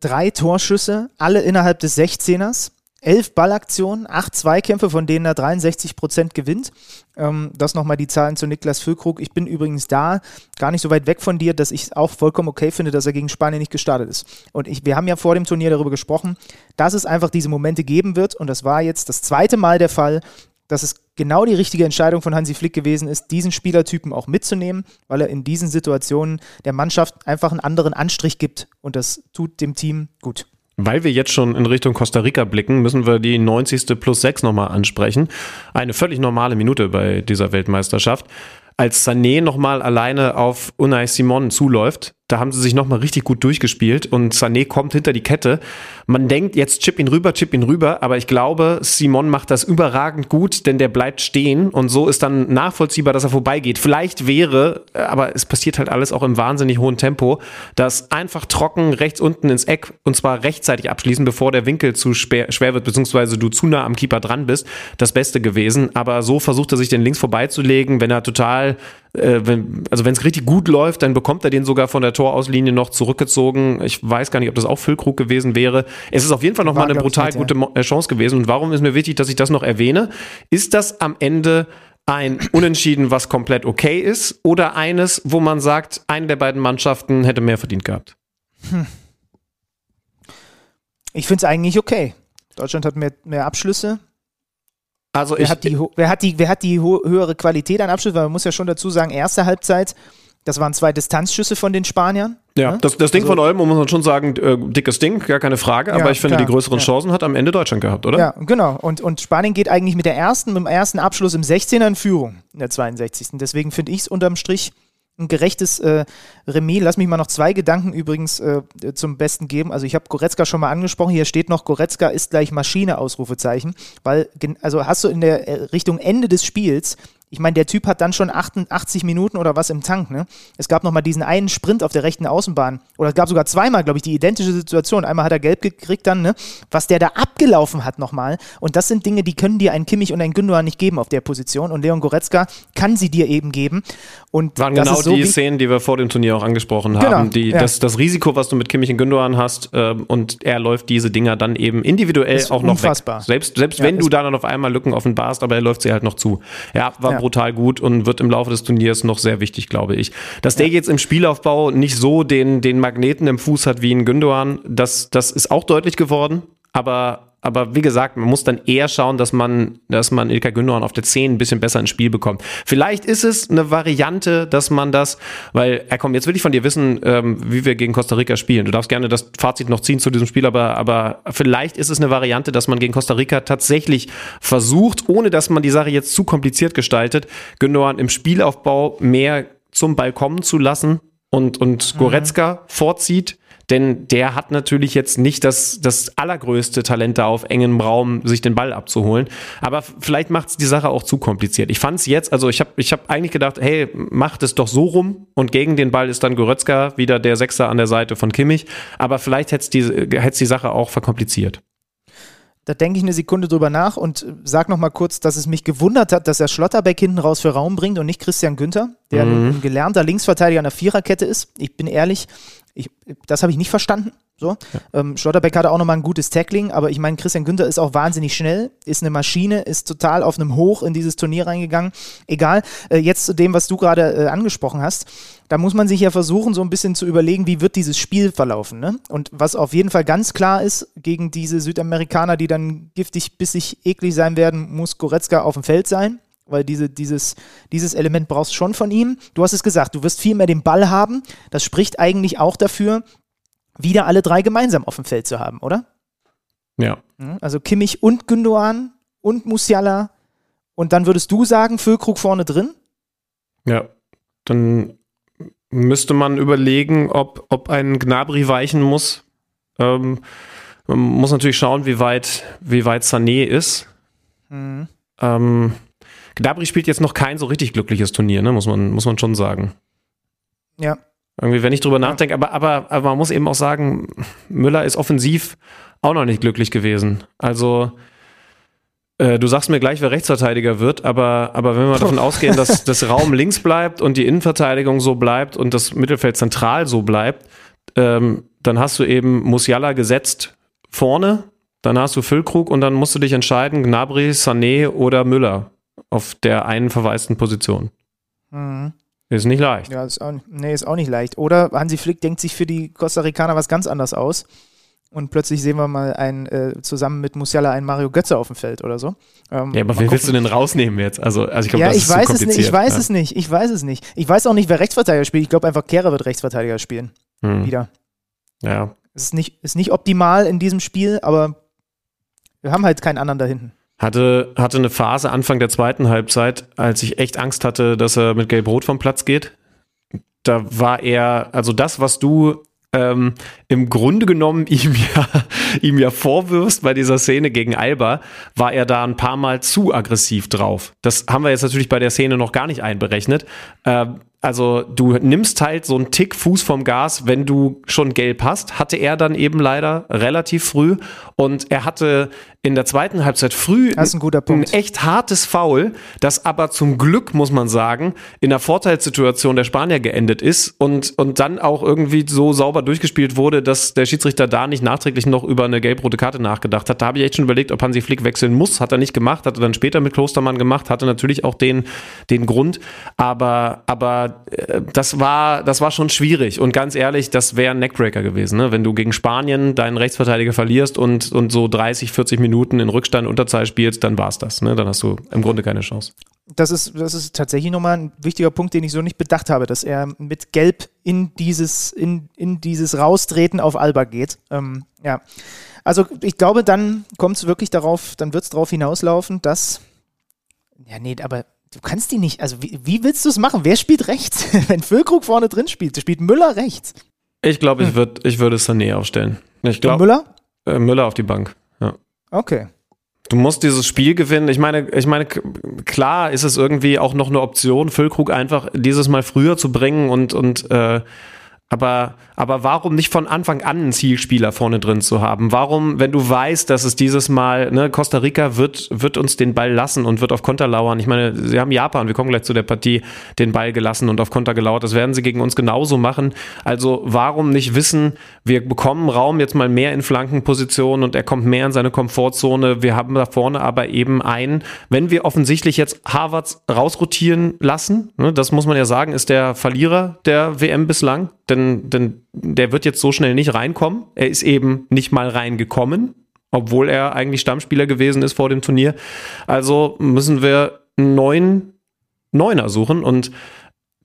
[SPEAKER 2] Drei Torschüsse, alle innerhalb des 16ers elf Ballaktionen, acht Zweikämpfe, von denen er 63 Prozent gewinnt. Ähm, das nochmal die Zahlen zu Niklas Füllkrug. Ich bin übrigens da gar nicht so weit weg von dir, dass ich es auch vollkommen okay finde, dass er gegen Spanien nicht gestartet ist. Und ich, wir haben ja vor dem Turnier darüber gesprochen, dass es einfach diese Momente geben wird. Und das war jetzt das zweite Mal der Fall, dass es genau die richtige Entscheidung von Hansi Flick gewesen ist, diesen Spielertypen auch mitzunehmen, weil er in diesen Situationen der Mannschaft einfach einen anderen Anstrich gibt und das tut dem Team gut.
[SPEAKER 1] Weil wir jetzt schon in Richtung Costa Rica blicken, müssen wir die 90. plus 6 nochmal ansprechen. Eine völlig normale Minute bei dieser Weltmeisterschaft. Als Sané nochmal alleine auf Unai Simon zuläuft, da haben sie sich nochmal richtig gut durchgespielt und Sané kommt hinter die Kette. Man denkt, jetzt chip ihn rüber, chip ihn rüber, aber ich glaube, Simon macht das überragend gut, denn der bleibt stehen und so ist dann nachvollziehbar, dass er vorbeigeht. Vielleicht wäre, aber es passiert halt alles auch im wahnsinnig hohen Tempo, dass einfach trocken rechts unten ins Eck und zwar rechtzeitig abschließen, bevor der Winkel zu schwer, wird, beziehungsweise du zu nah am Keeper dran bist, das Beste gewesen. Aber so versucht er sich den links vorbeizulegen, wenn er total äh, wenn, also wenn es richtig gut läuft, dann bekommt er den sogar von der Torauslinie noch zurückgezogen. Ich weiß gar nicht, ob das auch Füllkrug gewesen wäre. Es ist auf jeden Fall nochmal eine brutal nicht, gute ja. Äh, Chance gewesen. Und warum ist mir wichtig, dass ich das noch erwähne? Ist das am Ende ein Unentschieden, was komplett okay ist, oder eines, wo man sagt, eine der beiden Mannschaften hätte mehr verdient gehabt? Hm.
[SPEAKER 2] Ich finde es eigentlich okay. Deutschland hat mehr, mehr Abschlüsse,
[SPEAKER 1] also
[SPEAKER 2] wer, hat die, wer, hat die, wer hat die höhere Qualität an Abschluss? Weil man muss ja schon dazu sagen, erste Halbzeit, das waren zwei Distanzschüsse von den Spaniern.
[SPEAKER 1] Ja, ne? das, das Ding also, von Olmo muss man schon sagen, äh, dickes Ding, gar keine Frage, aber ja, ich finde, klar, die größeren ja. Chancen hat am Ende Deutschland gehabt, oder?
[SPEAKER 2] Ja, genau. Und, und Spanien geht eigentlich mit der ersten, mit dem ersten Abschluss im 16er in Führung in der 62. Deswegen finde ich es unterm Strich ein gerechtes äh, Remis. Lass mich mal noch zwei Gedanken übrigens äh, zum Besten geben. Also ich habe Goretzka schon mal angesprochen. Hier steht noch, Goretzka ist gleich Maschine, Ausrufezeichen. Weil, also hast du in der äh, Richtung Ende des Spiels ich meine, der Typ hat dann schon 88 Minuten oder was im Tank. Ne? Es gab nochmal diesen einen Sprint auf der rechten Außenbahn. Oder es gab sogar zweimal, glaube ich, die identische Situation. Einmal hat er gelb gekriegt dann, ne? was der da abgelaufen hat nochmal. Und das sind Dinge, die können dir ein Kimmich und ein Gündogan nicht geben auf der Position. Und Leon Goretzka kann sie dir eben geben. Und
[SPEAKER 1] Waren genau so die Szenen, die wir vor dem Turnier auch angesprochen haben. Genau, die, ja. das, das Risiko, was du mit Kimmich und Gündogan hast, äh, und er läuft diese Dinger dann eben individuell auch noch unfassbar. weg. Selbst, selbst ja, wenn du da dann auf einmal Lücken offenbarst, aber er läuft sie halt noch zu. Ja, war ja brutal gut und wird im Laufe des Turniers noch sehr wichtig, glaube ich. Dass der jetzt im Spielaufbau nicht so den, den Magneten im Fuß hat wie in Gündogan, das, das ist auch deutlich geworden. Aber aber wie gesagt, man muss dann eher schauen, dass man, dass man Ilka Gündogan auf der 10 ein bisschen besser ins Spiel bekommt. Vielleicht ist es eine Variante, dass man das, weil, ja komm, jetzt will ich von dir wissen, ähm, wie wir gegen Costa Rica spielen. Du darfst gerne das Fazit noch ziehen zu diesem Spiel, aber, aber vielleicht ist es eine Variante, dass man gegen Costa Rica tatsächlich versucht, ohne dass man die Sache jetzt zu kompliziert gestaltet, Gündogan im Spielaufbau mehr zum Ball kommen zu lassen und, und mhm. Goretzka mhm. vorzieht denn der hat natürlich jetzt nicht das, das allergrößte Talent da auf engem Raum, sich den Ball abzuholen. Aber vielleicht macht es die Sache auch zu kompliziert. Ich fand es jetzt, also ich habe ich hab eigentlich gedacht, hey, macht es doch so rum und gegen den Ball ist dann Goretzka wieder der Sechser an der Seite von Kimmich. Aber vielleicht hätte es die, die Sache auch verkompliziert.
[SPEAKER 2] da denke ich eine Sekunde drüber nach und sag noch mal kurz, dass es mich gewundert hat, dass er Schlotterbeck hinten raus für Raum bringt und nicht Christian Günther, der mhm. ein gelernter Linksverteidiger an der Viererkette ist. Ich bin ehrlich, ich, das habe ich nicht verstanden. So. Ja. Ähm, Schlotterbeck hatte auch nochmal ein gutes Tackling, aber ich meine, Christian Günther ist auch wahnsinnig schnell, ist eine Maschine, ist total auf einem Hoch in dieses Turnier reingegangen. Egal, äh, jetzt zu dem, was du gerade äh, angesprochen hast. Da muss man sich ja versuchen, so ein bisschen zu überlegen, wie wird dieses Spiel verlaufen. Ne? Und was auf jeden Fall ganz klar ist, gegen diese Südamerikaner, die dann giftig, bissig, eklig sein werden, muss Goretzka auf dem Feld sein weil diese, dieses, dieses Element brauchst du schon von ihm. Du hast es gesagt, du wirst viel mehr den Ball haben. Das spricht eigentlich auch dafür, wieder alle drei gemeinsam auf dem Feld zu haben, oder?
[SPEAKER 1] Ja.
[SPEAKER 2] Also Kimmich und Gündoan und Musiala und dann würdest du sagen, Füllkrug vorne drin?
[SPEAKER 1] Ja, dann müsste man überlegen, ob, ob ein Gnabry weichen muss. Ähm, man muss natürlich schauen, wie weit, wie weit Sané ist. Mhm. Ähm, Gnabry spielt jetzt noch kein so richtig glückliches Turnier, ne? muss, man, muss man schon sagen.
[SPEAKER 2] Ja,
[SPEAKER 1] irgendwie, wenn ich drüber nachdenke, aber, aber, aber man muss eben auch sagen, Müller ist offensiv auch noch nicht glücklich gewesen. Also, äh, du sagst mir gleich, wer Rechtsverteidiger wird, aber, aber wenn wir davon ausgehen, dass das Raum links bleibt und die Innenverteidigung so bleibt und das Mittelfeld zentral so bleibt, ähm, dann hast du eben Musiala gesetzt vorne, dann hast du Füllkrug und dann musst du dich entscheiden, Gnabry, Sané oder Müller auf der einen verwaisten Position. Mhm. Ist nicht leicht.
[SPEAKER 2] Ja, ist auch, nee, ist auch nicht leicht. Oder Hansi Flick denkt sich für die Costa Ricaner was ganz anderes aus. Und plötzlich sehen wir mal ein, äh, zusammen mit Musiala einen Mario Götze auf dem Feld oder so.
[SPEAKER 1] Ähm, ja, aber wen willst du denn rausnehmen jetzt? Also, also ich glaube,
[SPEAKER 2] ja,
[SPEAKER 1] das
[SPEAKER 2] ich
[SPEAKER 1] ist
[SPEAKER 2] weiß
[SPEAKER 1] es
[SPEAKER 2] nicht. Ich weiß ja. es nicht. Ich weiß es nicht. Ich weiß auch nicht, wer Rechtsverteidiger spielt. Ich glaube einfach, Kehrer wird Rechtsverteidiger spielen. Hm. Wieder.
[SPEAKER 1] Ja.
[SPEAKER 2] Es ist nicht, ist nicht optimal in diesem Spiel, aber wir haben halt keinen anderen da hinten.
[SPEAKER 1] Hatte, hatte eine Phase Anfang der zweiten Halbzeit, als ich echt Angst hatte, dass er mit Gelb-Rot vom Platz geht. Da war er, also das, was du ähm, im Grunde genommen ihm ja, ihm ja vorwirfst bei dieser Szene gegen Alba, war er da ein paar Mal zu aggressiv drauf. Das haben wir jetzt natürlich bei der Szene noch gar nicht einberechnet. Ähm, also du nimmst halt so einen Tick Fuß vom Gas, wenn du schon gelb hast. Hatte er dann eben leider relativ früh. Und er hatte in der zweiten Halbzeit früh
[SPEAKER 2] ein, ein,
[SPEAKER 1] echt hartes Foul, das aber zum Glück, muss man sagen, in der Vorteilssituation der Spanier geendet ist und, und dann auch irgendwie so sauber durchgespielt wurde, dass der Schiedsrichter da nicht nachträglich noch über eine gelb-rote Karte nachgedacht hat. Da habe ich echt schon überlegt, ob Hansi Flick wechseln muss. Hat er nicht gemacht, hat er dann später mit Klostermann gemacht, hatte natürlich auch den, den Grund. Aber, aber das, war, das war schon schwierig. Und ganz ehrlich, das wäre ein Neckbreaker gewesen, ne? wenn du gegen Spanien deinen Rechtsverteidiger verlierst und, und so 30, 40 Minuten Minuten in Rückstand Unterzahl spielst, dann war es das. Ne? Dann hast du im Grunde keine Chance.
[SPEAKER 2] Das ist, das ist tatsächlich nochmal ein wichtiger Punkt, den ich so nicht bedacht habe, dass er mit Gelb in dieses, in, in dieses Raustreten auf Alba geht. Ähm, ja. Also ich glaube, dann kommt es wirklich darauf, dann wird es darauf hinauslaufen, dass. Ja, nee, aber du kannst die nicht. Also wie, wie willst du es machen? Wer spielt rechts? Wenn Füllkrug vorne drin spielt, spielt Müller rechts.
[SPEAKER 1] Ich glaube, ich, hm. würd, ich würde Sané aufstellen. Ich
[SPEAKER 2] glaub, Müller?
[SPEAKER 1] Äh, Müller auf die Bank.
[SPEAKER 2] Okay.
[SPEAKER 1] Du musst dieses Spiel gewinnen. Ich meine, ich meine, klar ist es irgendwie auch noch eine Option, Füllkrug einfach dieses Mal früher zu bringen und, und äh, aber, aber warum nicht von Anfang an einen Zielspieler vorne drin zu haben? Warum, wenn du weißt, dass es dieses Mal, ne, Costa Rica wird, wird uns den Ball lassen und wird auf Konter lauern. Ich meine, sie haben Japan, wir kommen gleich zu der Partie, den Ball gelassen und auf Konter gelauert. Das werden sie gegen uns genauso machen. Also warum nicht wissen, wir bekommen Raum jetzt mal mehr in Flankenpositionen und er kommt mehr in seine Komfortzone. Wir haben da vorne aber eben einen, wenn wir offensichtlich jetzt Harvards rausrotieren lassen, ne, das muss man ja sagen, ist der Verlierer der WM bislang denn, denn der wird jetzt so schnell nicht reinkommen. Er ist eben nicht mal reingekommen, obwohl er eigentlich Stammspieler gewesen ist vor dem Turnier. Also müssen wir einen neuen Neuner suchen und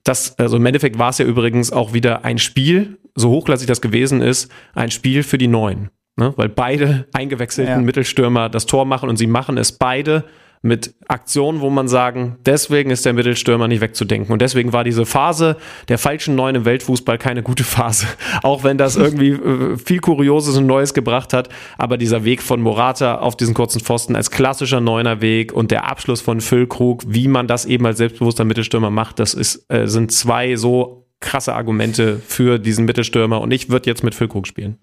[SPEAKER 1] das, also im Endeffekt war es ja übrigens auch wieder ein Spiel, so hochklassig das gewesen ist, ein Spiel für die Neuen. Ne? Weil beide eingewechselten ja. Mittelstürmer das Tor machen und sie machen es beide mit Aktionen, wo man sagen, deswegen ist der Mittelstürmer nicht wegzudenken. Und deswegen war diese Phase der falschen Neuen im Weltfußball keine gute Phase. Auch wenn das irgendwie äh, viel Kurioses und Neues gebracht hat. Aber dieser Weg von Morata auf diesen kurzen Pfosten als klassischer Neuner Weg und der Abschluss von Füllkrug, wie man das eben als selbstbewusster Mittelstürmer macht, das ist, äh, sind zwei so krasse Argumente für diesen Mittelstürmer. Und ich würde jetzt mit Füllkrug spielen.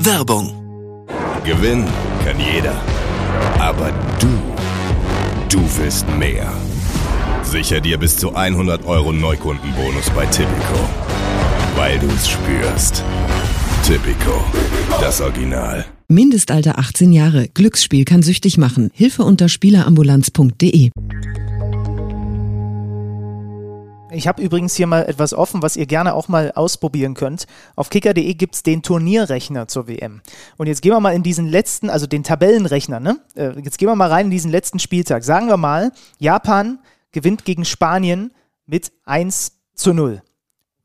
[SPEAKER 3] Werbung
[SPEAKER 4] Gewinnen kann jeder. Aber du, du willst mehr. Sicher dir bis zu 100 Euro Neukundenbonus bei Tipico. Weil du es spürst. Tipico, das Original.
[SPEAKER 5] Mindestalter 18 Jahre. Glücksspiel kann süchtig machen. Hilfe unter Spielerambulanz.de.
[SPEAKER 2] Ich habe übrigens hier mal etwas offen, was ihr gerne auch mal ausprobieren könnt. Auf kicker.de gibt es den Turnierrechner zur WM. Und jetzt gehen wir mal in diesen letzten, also den Tabellenrechner, ne? Äh, jetzt gehen wir mal rein in diesen letzten Spieltag. Sagen wir mal, Japan gewinnt gegen Spanien mit 1 zu 0.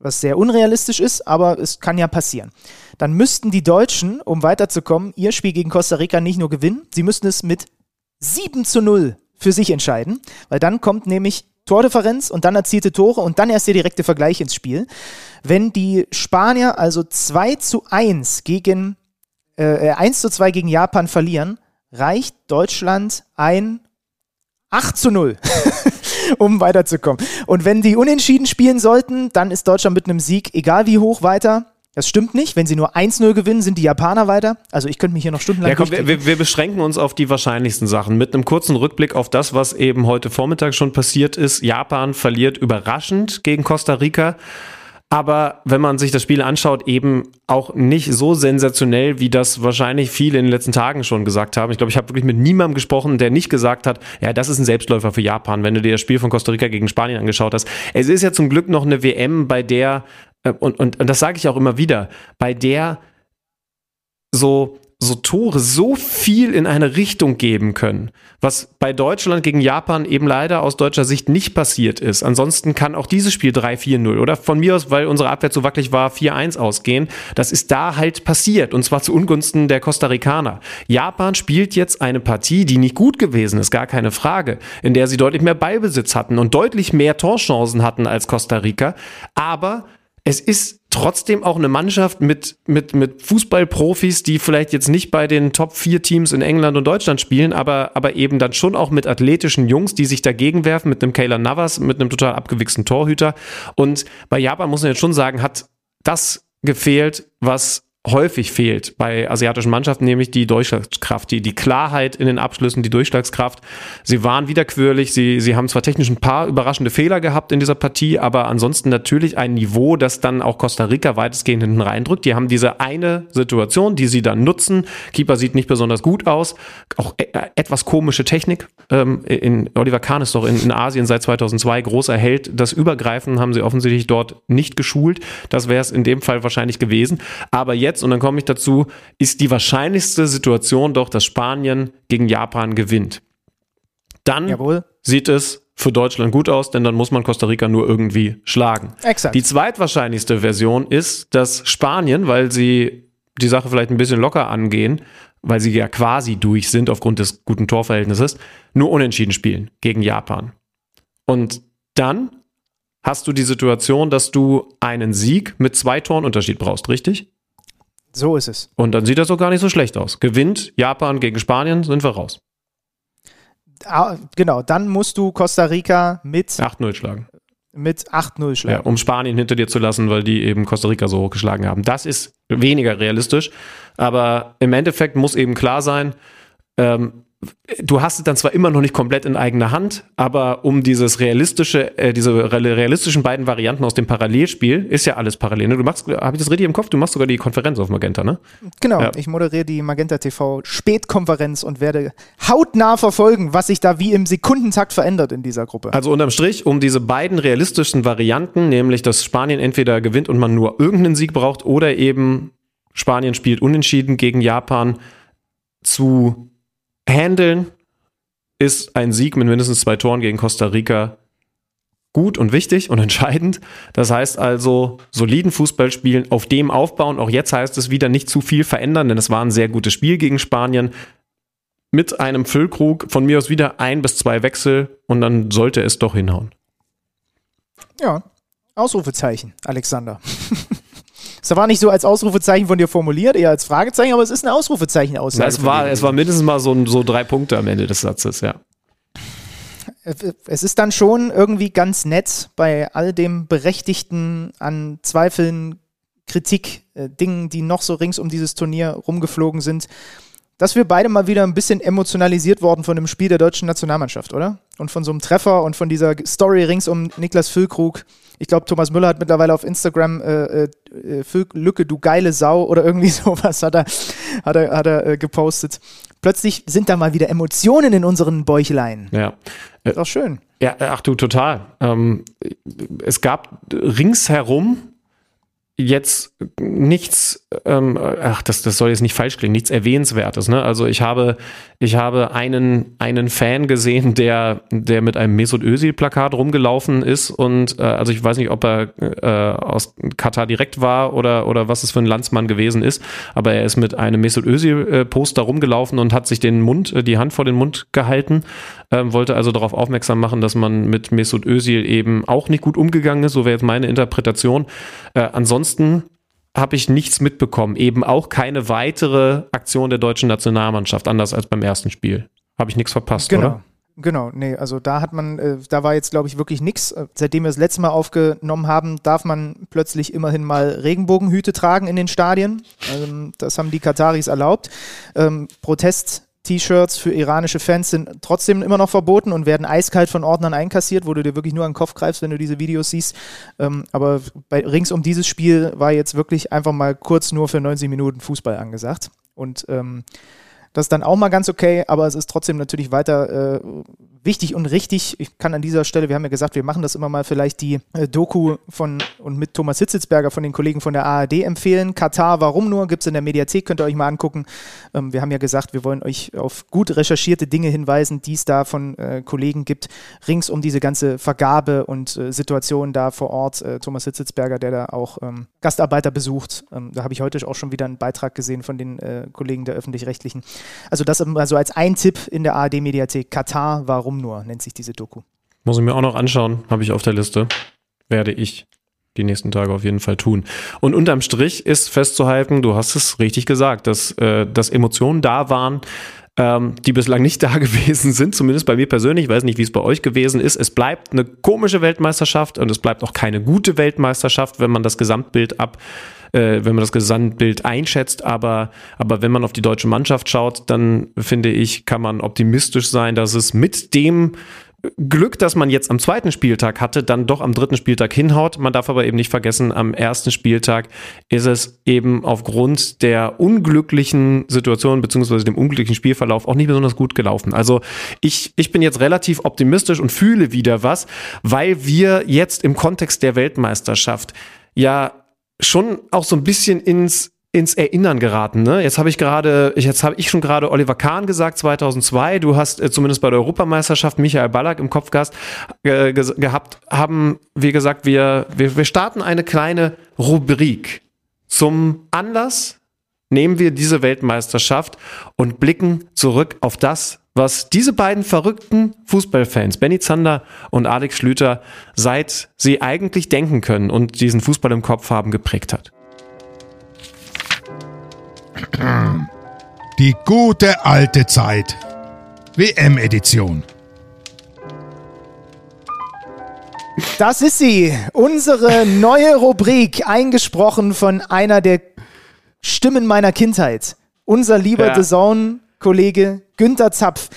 [SPEAKER 2] Was sehr unrealistisch ist, aber es kann ja passieren. Dann müssten die Deutschen, um weiterzukommen, ihr Spiel gegen Costa Rica nicht nur gewinnen, sie müssten es mit 7 zu 0 für sich entscheiden, weil dann kommt nämlich Tordifferenz und dann erzielte Tore und dann erst der direkte Vergleich ins Spiel. Wenn die Spanier also 2 zu 1 gegen äh, 1 äh, zu 2 gegen Japan verlieren, reicht Deutschland ein 8 zu 0, um weiterzukommen. Und wenn die unentschieden spielen sollten, dann ist Deutschland mit einem Sieg, egal wie hoch, weiter. Das stimmt nicht. Wenn sie nur 1-0 gewinnen, sind die Japaner weiter. Also ich könnte mich hier noch stundenlang.
[SPEAKER 1] Ja, komm, wir, wir, beschränken uns auf die wahrscheinlichsten Sachen. Mit einem kurzen Rückblick auf das, was eben heute Vormittag schon passiert ist. Japan verliert überraschend gegen Costa Rica. Aber wenn man sich das Spiel anschaut, eben auch nicht so sensationell, wie das wahrscheinlich viele in den letzten Tagen schon gesagt haben. Ich glaube, ich habe wirklich mit niemandem gesprochen, der nicht gesagt hat, ja, das ist ein Selbstläufer für Japan, wenn du dir das Spiel von Costa Rica gegen Spanien angeschaut hast. Es ist ja zum Glück noch eine WM, bei der und, und, und das sage ich auch immer wieder, bei der so, so Tore so viel in eine Richtung geben können, was bei Deutschland gegen Japan eben leider aus deutscher Sicht nicht passiert ist. Ansonsten kann auch dieses Spiel 3-4-0 oder von mir aus, weil unsere Abwehr so wackelig war, 4-1 ausgehen. Das ist da halt passiert und zwar zu Ungunsten der Costa Ricaner. Japan spielt jetzt eine Partie, die nicht gut gewesen ist, gar keine Frage, in der sie deutlich mehr Ballbesitz hatten und deutlich mehr Torchancen hatten als Costa Rica, aber es ist trotzdem auch eine Mannschaft mit, mit, mit Fußballprofis, die vielleicht jetzt nicht bei den Top 4 Teams in England und Deutschland spielen, aber, aber eben dann schon auch mit athletischen Jungs, die sich dagegen werfen, mit einem Kayla Navas, mit einem total abgewichsten Torhüter. Und bei Japan muss man jetzt schon sagen, hat das gefehlt, was häufig fehlt bei asiatischen Mannschaften, nämlich die Durchschlagskraft, die, die Klarheit in den Abschlüssen, die Durchschlagskraft. Sie waren wiederquürlich, sie, sie haben zwar technisch ein paar überraschende Fehler gehabt in dieser Partie, aber ansonsten natürlich ein Niveau, das dann auch Costa Rica weitestgehend hinten reindrückt. Die haben diese eine Situation, die sie dann nutzen. Keeper sieht nicht besonders gut aus, auch e etwas komische Technik. Ähm, in, Oliver Kahn ist doch in, in Asien seit 2002 großer Held. Das Übergreifen haben sie offensichtlich dort nicht geschult. Das wäre es in dem Fall wahrscheinlich gewesen. Aber jetzt jetzt, und dann komme ich dazu, ist die wahrscheinlichste Situation doch, dass Spanien gegen Japan gewinnt. Dann Jawohl. sieht es für Deutschland gut aus, denn dann muss man Costa Rica nur irgendwie schlagen.
[SPEAKER 2] Exakt.
[SPEAKER 1] Die zweitwahrscheinlichste Version ist, dass Spanien, weil sie die Sache vielleicht ein bisschen locker angehen, weil sie ja quasi durch sind aufgrund des guten Torverhältnisses, nur unentschieden spielen gegen Japan. Und dann hast du die Situation, dass du einen Sieg mit zwei Toren Unterschied brauchst, richtig?
[SPEAKER 2] So ist es.
[SPEAKER 1] Und dann sieht das doch gar nicht so schlecht aus. Gewinnt Japan gegen Spanien, sind wir raus.
[SPEAKER 2] Ah, genau, dann musst du Costa Rica mit
[SPEAKER 1] 8-0 schlagen.
[SPEAKER 2] Mit 8-0 schlagen. Ja,
[SPEAKER 1] um Spanien hinter dir zu lassen, weil die eben Costa Rica so hochgeschlagen haben. Das ist weniger realistisch, aber im Endeffekt muss eben klar sein, ähm, du hast es dann zwar immer noch nicht komplett in eigener Hand, aber um dieses realistische, äh, diese realistischen beiden Varianten aus dem Parallelspiel, ist ja alles parallel. Ne? Du machst, habe ich das richtig im Kopf? Du machst sogar die Konferenz auf Magenta, ne?
[SPEAKER 2] Genau, ja. ich moderiere die Magenta TV Spätkonferenz und werde hautnah verfolgen, was sich da wie im Sekundentakt verändert in dieser Gruppe.
[SPEAKER 1] Also unterm Strich, um diese beiden realistischen Varianten, nämlich dass Spanien entweder gewinnt und man nur irgendeinen Sieg braucht oder eben Spanien spielt unentschieden gegen Japan zu handeln, ist ein Sieg mit mindestens zwei Toren gegen Costa Rica gut und wichtig und entscheidend. Das heißt also, soliden Fußball spielen, auf dem aufbauen. Auch jetzt heißt es wieder nicht zu viel verändern, denn es war ein sehr gutes Spiel gegen Spanien. Mit einem Füllkrug, von mir aus wieder ein bis zwei Wechsel und dann sollte es doch hinhauen.
[SPEAKER 2] Ja, Ausrufezeichen, Alexander. Es war nicht so als Ausrufezeichen von dir formuliert, eher als Fragezeichen, aber es ist ein Ausrufezeichen aus.
[SPEAKER 1] Es war, es war mindestens mal so, so drei Punkte am Ende des Satzes, ja.
[SPEAKER 2] Es ist dann schon irgendwie ganz nett bei all dem Berechtigten an Zweifeln, Kritik, äh, Dingen, die noch so rings um dieses Turnier rumgeflogen sind, dass wir beide mal wieder ein bisschen emotionalisiert worden von dem Spiel der deutschen Nationalmannschaft, oder? Und von so einem Treffer und von dieser Story rings um Niklas Füllkrug. Ich glaube, Thomas Müller hat mittlerweile auf Instagram äh, äh, Lücke, du geile Sau oder irgendwie sowas hat er, hat er, hat er äh, gepostet. Plötzlich sind da mal wieder Emotionen in unseren Bäuchlein.
[SPEAKER 1] Ja.
[SPEAKER 2] Ist auch schön.
[SPEAKER 1] Ja, ach du, total. Ähm, es gab ringsherum jetzt nichts, ähm, ach, das, das soll jetzt nicht falsch klingen, nichts Erwähnenswertes. Ne? Also ich habe, ich habe einen, einen Fan gesehen, der, der mit einem Mesut Özil-Plakat rumgelaufen ist und äh, also ich weiß nicht, ob er äh, aus Katar direkt war oder, oder was es für ein Landsmann gewesen ist, aber er ist mit einem Mesut Özil-Poster rumgelaufen und hat sich den Mund, äh, die Hand vor den Mund gehalten, äh, wollte also darauf aufmerksam machen, dass man mit Mesut Özil eben auch nicht gut umgegangen ist, so wäre jetzt meine Interpretation. Äh, ansonsten habe ich nichts mitbekommen. Eben auch keine weitere Aktion der deutschen Nationalmannschaft, anders als beim ersten Spiel. Habe ich nichts verpasst,
[SPEAKER 2] genau.
[SPEAKER 1] oder?
[SPEAKER 2] Genau, nee, also da hat man, äh, da war jetzt, glaube ich, wirklich nichts. Äh, seitdem wir das letzte Mal aufgenommen haben, darf man plötzlich immerhin mal Regenbogenhüte tragen in den Stadien. Ähm, das haben die Kataris erlaubt. Ähm, Protest T-Shirts für iranische Fans sind trotzdem immer noch verboten und werden eiskalt von Ordnern einkassiert, wo du dir wirklich nur an den Kopf greifst, wenn du diese Videos siehst. Ähm, aber bei, rings um dieses Spiel war jetzt wirklich einfach mal kurz nur für 90 Minuten Fußball angesagt. Und ähm, das ist dann auch mal ganz okay, aber es ist trotzdem natürlich weiter äh, wichtig und richtig. Ich kann an dieser Stelle, wir haben ja gesagt, wir machen das immer mal vielleicht die äh, Doku von und mit Thomas Hitzitzberger von den Kollegen von der ARD empfehlen. Katar, warum nur? Gibt es in der Mediathek, könnt ihr euch mal angucken. Ähm, wir haben ja gesagt, wir wollen euch auf gut recherchierte Dinge hinweisen, die es da von äh, Kollegen gibt, rings um diese ganze Vergabe und äh, Situation da vor Ort. Äh, Thomas Hitzitzberger, der da auch ähm, Gastarbeiter besucht. Ähm, da habe ich heute auch schon wieder einen Beitrag gesehen von den äh, Kollegen der Öffentlich-Rechtlichen. Also das also als ein Tipp in der ARD-Mediathek. Katar, warum Warum nur nennt sich diese Doku.
[SPEAKER 1] Muss ich mir auch noch anschauen, habe ich auf der Liste. Werde ich die nächsten Tage auf jeden Fall tun. Und unterm Strich ist festzuhalten, du hast es richtig gesagt, dass, äh, dass Emotionen da waren, ähm, die bislang nicht da gewesen sind, zumindest bei mir persönlich. Ich weiß nicht, wie es bei euch gewesen ist. Es bleibt eine komische Weltmeisterschaft und es bleibt auch keine gute Weltmeisterschaft, wenn man das Gesamtbild ab äh, wenn man das Gesamtbild einschätzt. Aber, aber wenn man auf die deutsche Mannschaft schaut, dann finde ich, kann man optimistisch sein, dass es mit dem Glück, dass man jetzt am zweiten Spieltag hatte, dann doch am dritten Spieltag hinhaut. Man darf aber eben nicht vergessen, am ersten Spieltag ist es eben aufgrund der unglücklichen Situation beziehungsweise dem unglücklichen Spielverlauf auch nicht besonders gut gelaufen. Also ich, ich bin jetzt relativ optimistisch und fühle wieder was, weil wir jetzt im Kontext der Weltmeisterschaft ja schon auch so ein bisschen ins ins Erinnern geraten. Ne? Jetzt habe ich gerade, jetzt habe ich schon gerade Oliver Kahn gesagt, 2002. Du hast äh, zumindest bei der Europameisterschaft Michael Ballack im Kopf gehabt, äh, gehabt haben wir gesagt, wir, wir, wir starten eine kleine Rubrik. Zum Anlass nehmen wir diese Weltmeisterschaft und blicken zurück auf das, was diese beiden verrückten Fußballfans, Benny Zander und Alex Schlüter, seit sie eigentlich denken können und diesen Fußball im Kopf haben, geprägt hat.
[SPEAKER 6] Die gute alte Zeit. WM-Edition.
[SPEAKER 2] Das ist sie, unsere neue Rubrik, eingesprochen von einer der Stimmen meiner Kindheit. Unser lieber ja. The Zone Kollege Günther Zapf.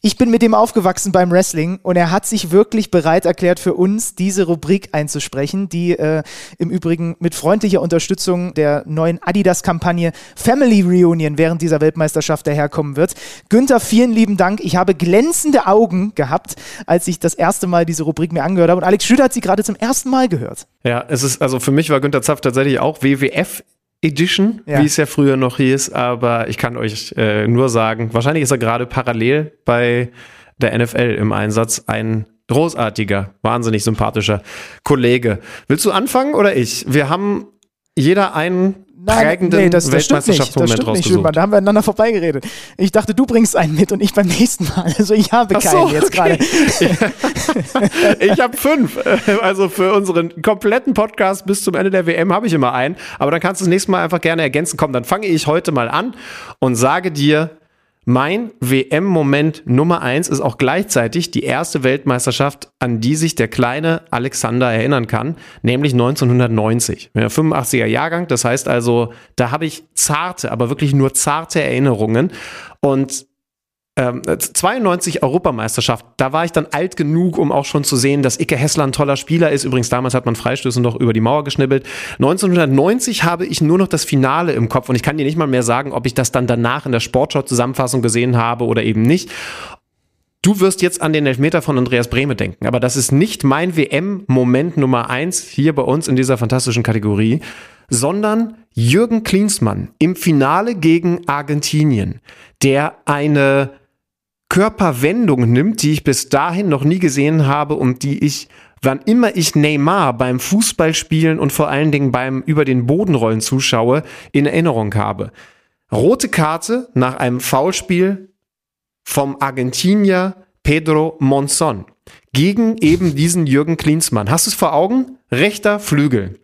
[SPEAKER 2] Ich bin mit ihm aufgewachsen beim Wrestling und er hat sich wirklich bereit erklärt, für uns diese Rubrik einzusprechen, die äh, im Übrigen mit freundlicher Unterstützung der neuen Adidas-Kampagne Family Reunion während dieser Weltmeisterschaft daherkommen wird. Günther, vielen lieben Dank. Ich habe glänzende Augen gehabt, als ich das erste Mal diese Rubrik mir angehört habe und Alex Schüder hat sie gerade zum ersten Mal gehört.
[SPEAKER 1] Ja, es ist, also für mich war Günther Zapf tatsächlich auch WWF Edition, ja. wie es ja früher noch hieß, aber ich kann euch äh, nur sagen, wahrscheinlich ist er gerade parallel bei der NFL im Einsatz ein großartiger, wahnsinnig sympathischer Kollege. Willst du anfangen oder ich? Wir haben jeder einen Nein, prägenden nee, das, das Weltmeisterschaftsmoment
[SPEAKER 2] stimmt nicht. Das stimmt nicht, Da haben wir aneinander vorbeigeredet. Ich dachte, du bringst einen mit und ich beim nächsten Mal. Also ich habe keinen so, jetzt okay. gerade.
[SPEAKER 1] ich habe fünf. Also für unseren kompletten Podcast bis zum Ende der WM habe ich immer einen. Aber dann kannst du das nächste Mal einfach gerne ergänzen. Komm, dann fange ich heute mal an und sage dir Mein WM-Moment Nummer eins ist auch gleichzeitig die erste Weltmeisterschaft, an die sich der kleine Alexander erinnern kann, nämlich 1990. Der 85er Jahrgang, das heißt also, da habe ich zarte, aber wirklich nur zarte Erinnerungen. Und 92 ähm, Europameisterschaft, da war ich dann alt genug, um auch schon zu sehen, dass Icke Hessler ein toller Spieler ist. Übrigens, damals hat man Freistöße noch über die Mauer geschnibbelt. 1990 habe ich nur noch das Finale im Kopf und ich kann dir nicht mal mehr sagen, ob ich das dann danach in der Sportschau-Zusammenfassung gesehen habe oder eben nicht. Du wirst jetzt an den Elfmeter von Andreas Brehme denken, aber das ist nicht mein WM-Moment Nummer eins hier bei uns in dieser fantastischen Kategorie, sondern Jürgen Klinsmann im Finale gegen Argentinien, der eine Körperwendung nimmt, die ich bis dahin noch nie gesehen habe und die ich, wann immer ich Neymar beim Fußballspielen und vor allen Dingen beim über den Bodenrollen zuschaue, in Erinnerung habe. Rote Karte nach einem Foulspiel vom Argentinier Pedro Monzon gegen eben diesen Jürgen Klinsmann. Hast du es vor Augen? Rechter Flügel.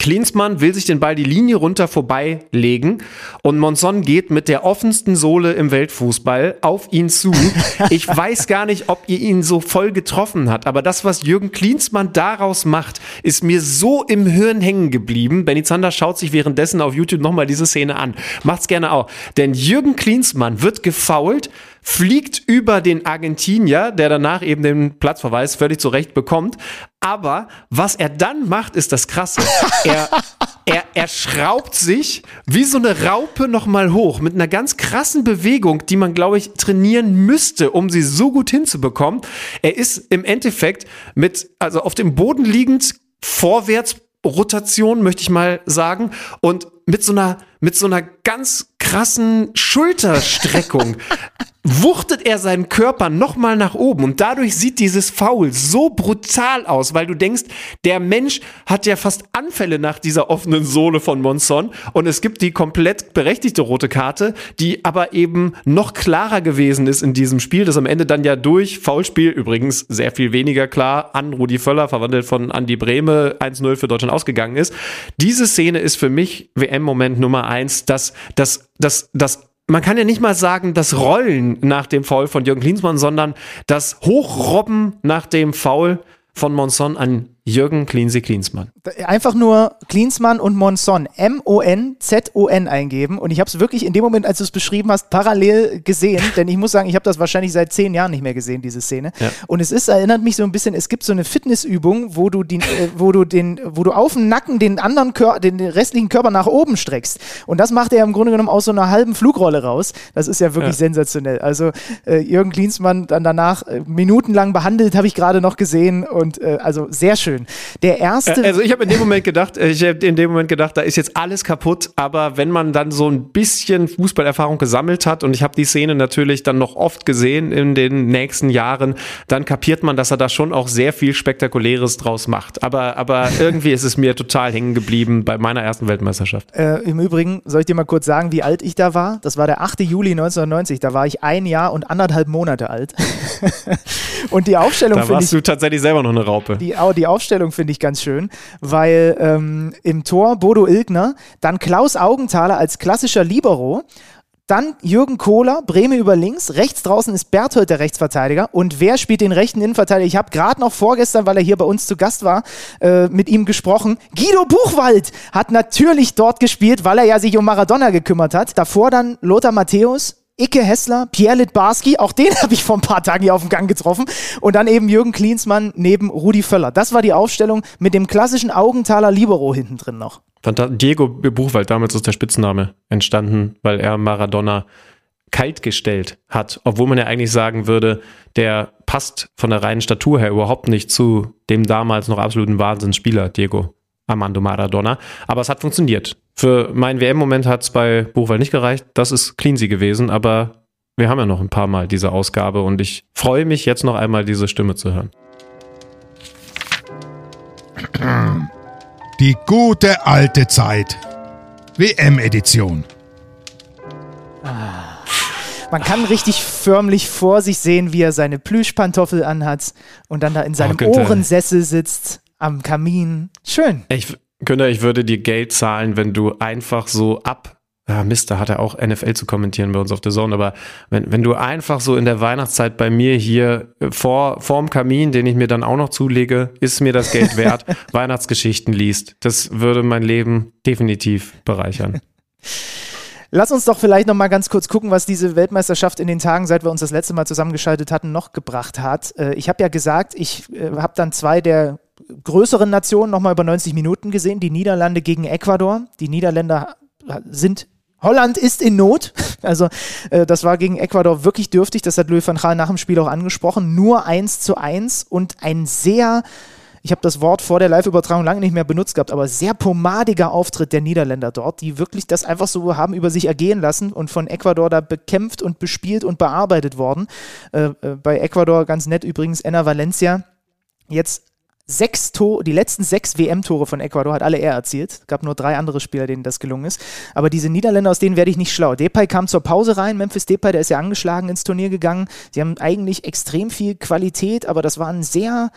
[SPEAKER 1] Klinsmann will sich den Ball die Linie runter vorbeilegen und Monson geht mit der offensten Sohle im Weltfußball auf ihn zu. Ich weiß gar nicht, ob ihr ihn so voll getroffen hat, aber das, was Jürgen Klinsmann daraus macht, ist mir so im Hirn hängen geblieben. Benny Zander schaut sich währenddessen auf YouTube nochmal diese Szene an. Macht's gerne auch. Denn Jürgen Klinsmann wird gefault fliegt über den Argentinier, der danach eben den Platzverweis völlig zurecht bekommt. Aber was er dann macht, ist das Krasse. Er, er, er schraubt sich wie so eine Raupe nochmal hoch mit einer ganz krassen Bewegung, die man, glaube ich, trainieren müsste, um sie so gut hinzubekommen. Er ist im Endeffekt mit, also auf dem Boden liegend, vorwärts Rotation, möchte ich mal sagen, und mit so einer, mit so einer ganz krassen Schulterstreckung wuchtet er seinen Körper nochmal nach oben und dadurch sieht dieses Foul so brutal aus, weil du denkst, der Mensch hat ja fast Anfälle nach dieser offenen Sohle von Monson und es gibt die komplett berechtigte rote Karte, die aber eben noch klarer gewesen ist in diesem Spiel, das am Ende dann ja durch Foulspiel, übrigens sehr viel weniger klar, an Rudi Völler, verwandelt von Andy Brehme, 1-0 für Deutschland ausgegangen ist. Diese Szene ist für mich WM-Moment Nummer eins, dass das, das, das man kann ja nicht mal sagen, das Rollen nach dem Foul von Jürgen Klinsmann, sondern das Hochrobben nach dem Foul von Monson an Jürgen Klinsee Klinsmann.
[SPEAKER 2] Einfach nur Klinsmann und Monson, M-O-N-Z-O-N eingeben. Und ich habe es wirklich in dem Moment, als du es beschrieben hast, parallel gesehen. Denn ich muss sagen, ich habe das wahrscheinlich seit zehn Jahren nicht mehr gesehen, diese Szene. Ja. Und es ist, erinnert mich so ein bisschen, es gibt so eine Fitnessübung, wo du, den, äh, wo du, den, wo du auf dem Nacken den anderen Körper, den restlichen Körper nach oben streckst. Und das macht er im Grunde genommen aus so einer halben Flugrolle raus. Das ist ja wirklich ja. sensationell. Also äh, Jürgen Klinsmann dann danach äh, minutenlang behandelt, habe ich gerade noch gesehen. Und äh, also sehr schön schön. Der erste.
[SPEAKER 1] Also ich habe in dem Moment gedacht, äh, ich habe in dem Moment gedacht, da ist jetzt alles kaputt. Aber wenn man dann so ein bisschen Fußballerfahrung gesammelt hat und ich habe die Szene natürlich dann noch oft gesehen in den nächsten Jahren, dann kapiert man, dass er da schon auch sehr viel Spektakuläres draus macht. Aber, aber irgendwie ist es mir total hängen geblieben bei meiner ersten Weltmeisterschaft.
[SPEAKER 2] Äh, Im Übrigen soll ich dir mal kurz sagen, wie alt ich da war. Das war der 8. Juli 1990. Da war ich ein Jahr und anderthalb Monate alt. und die Aufstellung.
[SPEAKER 1] Da warst ich, du tatsächlich selber noch eine Raupe.
[SPEAKER 2] Die, die Aufstellung Aufstellung finde ich ganz schön, weil ähm, im Tor Bodo Ilgner, dann Klaus Augenthaler als klassischer Libero, dann Jürgen Kohler, Breme über links, rechts draußen ist Berthold der Rechtsverteidiger. Und wer spielt den rechten Innenverteidiger? Ich habe gerade noch vorgestern, weil er hier bei uns zu Gast war, äh, mit ihm gesprochen. Guido Buchwald hat natürlich dort gespielt, weil er ja sich um Maradona gekümmert hat. Davor dann Lothar Matthäus, Icke Hessler, Pierre Litbarski, auch den habe ich vor ein paar Tagen hier auf dem Gang getroffen. Und dann eben Jürgen Klinsmann neben Rudi Völler. Das war die Aufstellung mit dem klassischen Augenthaler Libero hinten drin noch.
[SPEAKER 1] Diego Buchwald, damals ist der Spitzname entstanden, weil er Maradona kalt gestellt hat, obwohl man ja eigentlich sagen würde, der passt von der reinen Statur her überhaupt nicht zu dem damals noch absoluten Wahnsinnsspieler Diego Armando Maradona. Aber es hat funktioniert. Für meinen WM-Moment hat es bei Buchwald nicht gereicht. Das ist Cleansy gewesen, aber wir haben ja noch ein paar Mal diese Ausgabe und ich freue mich jetzt noch einmal diese Stimme zu hören.
[SPEAKER 6] Die gute alte Zeit. WM-Edition.
[SPEAKER 2] Man kann richtig förmlich vor sich sehen, wie er seine Plüschpantoffel anhat und dann da in seinem oh, Ohrensessel sitzt am Kamin. Schön.
[SPEAKER 1] Ich, Günther, ich würde dir Geld zahlen, wenn du einfach so ab ah Mist, da hat er auch NFL zu kommentieren bei uns auf der Zone, aber wenn, wenn du einfach so in der Weihnachtszeit bei mir hier äh, vor vorm Kamin, den ich mir dann auch noch zulege, ist mir das Geld wert, Weihnachtsgeschichten liest. Das würde mein Leben definitiv bereichern.
[SPEAKER 2] Lass uns doch vielleicht noch mal ganz kurz gucken, was diese Weltmeisterschaft in den Tagen, seit wir uns das letzte Mal zusammengeschaltet hatten, noch gebracht hat. Äh, ich habe ja gesagt, ich äh, habe dann zwei der größeren Nationen noch mal über 90 Minuten gesehen, die Niederlande gegen Ecuador. Die Niederländer sind Holland ist in Not. Also äh, das war gegen Ecuador wirklich dürftig. Das hat Louis van Gaal nach dem Spiel auch angesprochen. Nur 1 zu 1 und ein sehr ich habe das Wort vor der Live-Übertragung lange nicht mehr benutzt gehabt, aber sehr pomadiger Auftritt der Niederländer dort, die wirklich das einfach so haben über sich ergehen lassen und von Ecuador da bekämpft und bespielt und bearbeitet worden. Äh, äh, bei Ecuador ganz nett übrigens Enna Valencia. Jetzt sechs Tore, die letzten sechs WM-Tore von Ecuador hat alle er erzielt. Es gab nur drei andere Spieler, denen das gelungen ist. Aber diese Niederländer, aus denen werde ich nicht schlau. Depay kam zur Pause rein. Memphis Depay, der ist ja angeschlagen ins Turnier gegangen. Sie haben eigentlich extrem viel Qualität, aber das war ein sehr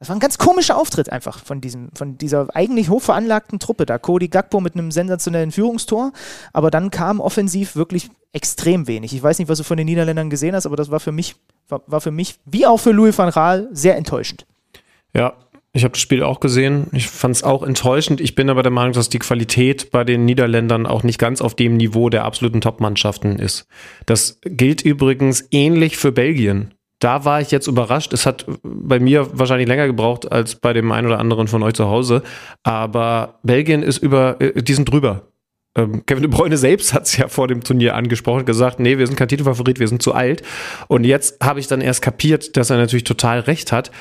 [SPEAKER 2] das war ein ganz komischer Auftritt einfach von, diesem, von dieser eigentlich hochveranlagten Truppe da. Cody Gagbo mit einem sensationellen Führungstor, aber dann kam offensiv wirklich extrem wenig. Ich weiß nicht, was du von den Niederländern gesehen hast, aber das war für mich, war, war für mich, wie auch für Louis van Raal, sehr enttäuschend.
[SPEAKER 1] Ja, ich habe das Spiel auch gesehen. Ich fand es auch enttäuschend. Ich bin aber der Meinung, dass die Qualität bei den Niederländern auch nicht ganz auf dem Niveau der absoluten Top-Mannschaften ist. Das gilt übrigens ähnlich für Belgien da war ich jetzt überrascht. Es hat bei mir wahrscheinlich länger gebraucht als bei dem einen oder anderen von euch zu Hause. Aber Belgien ist über, äh, die sind drüber. Ähm, Kevin de Bruyne selbst hat es ja vor dem Turnier angesprochen, gesagt, nee, wir sind kein Titelfavorit, wir sind zu alt. Und jetzt habe ich dann erst kapiert, dass er natürlich total recht hat.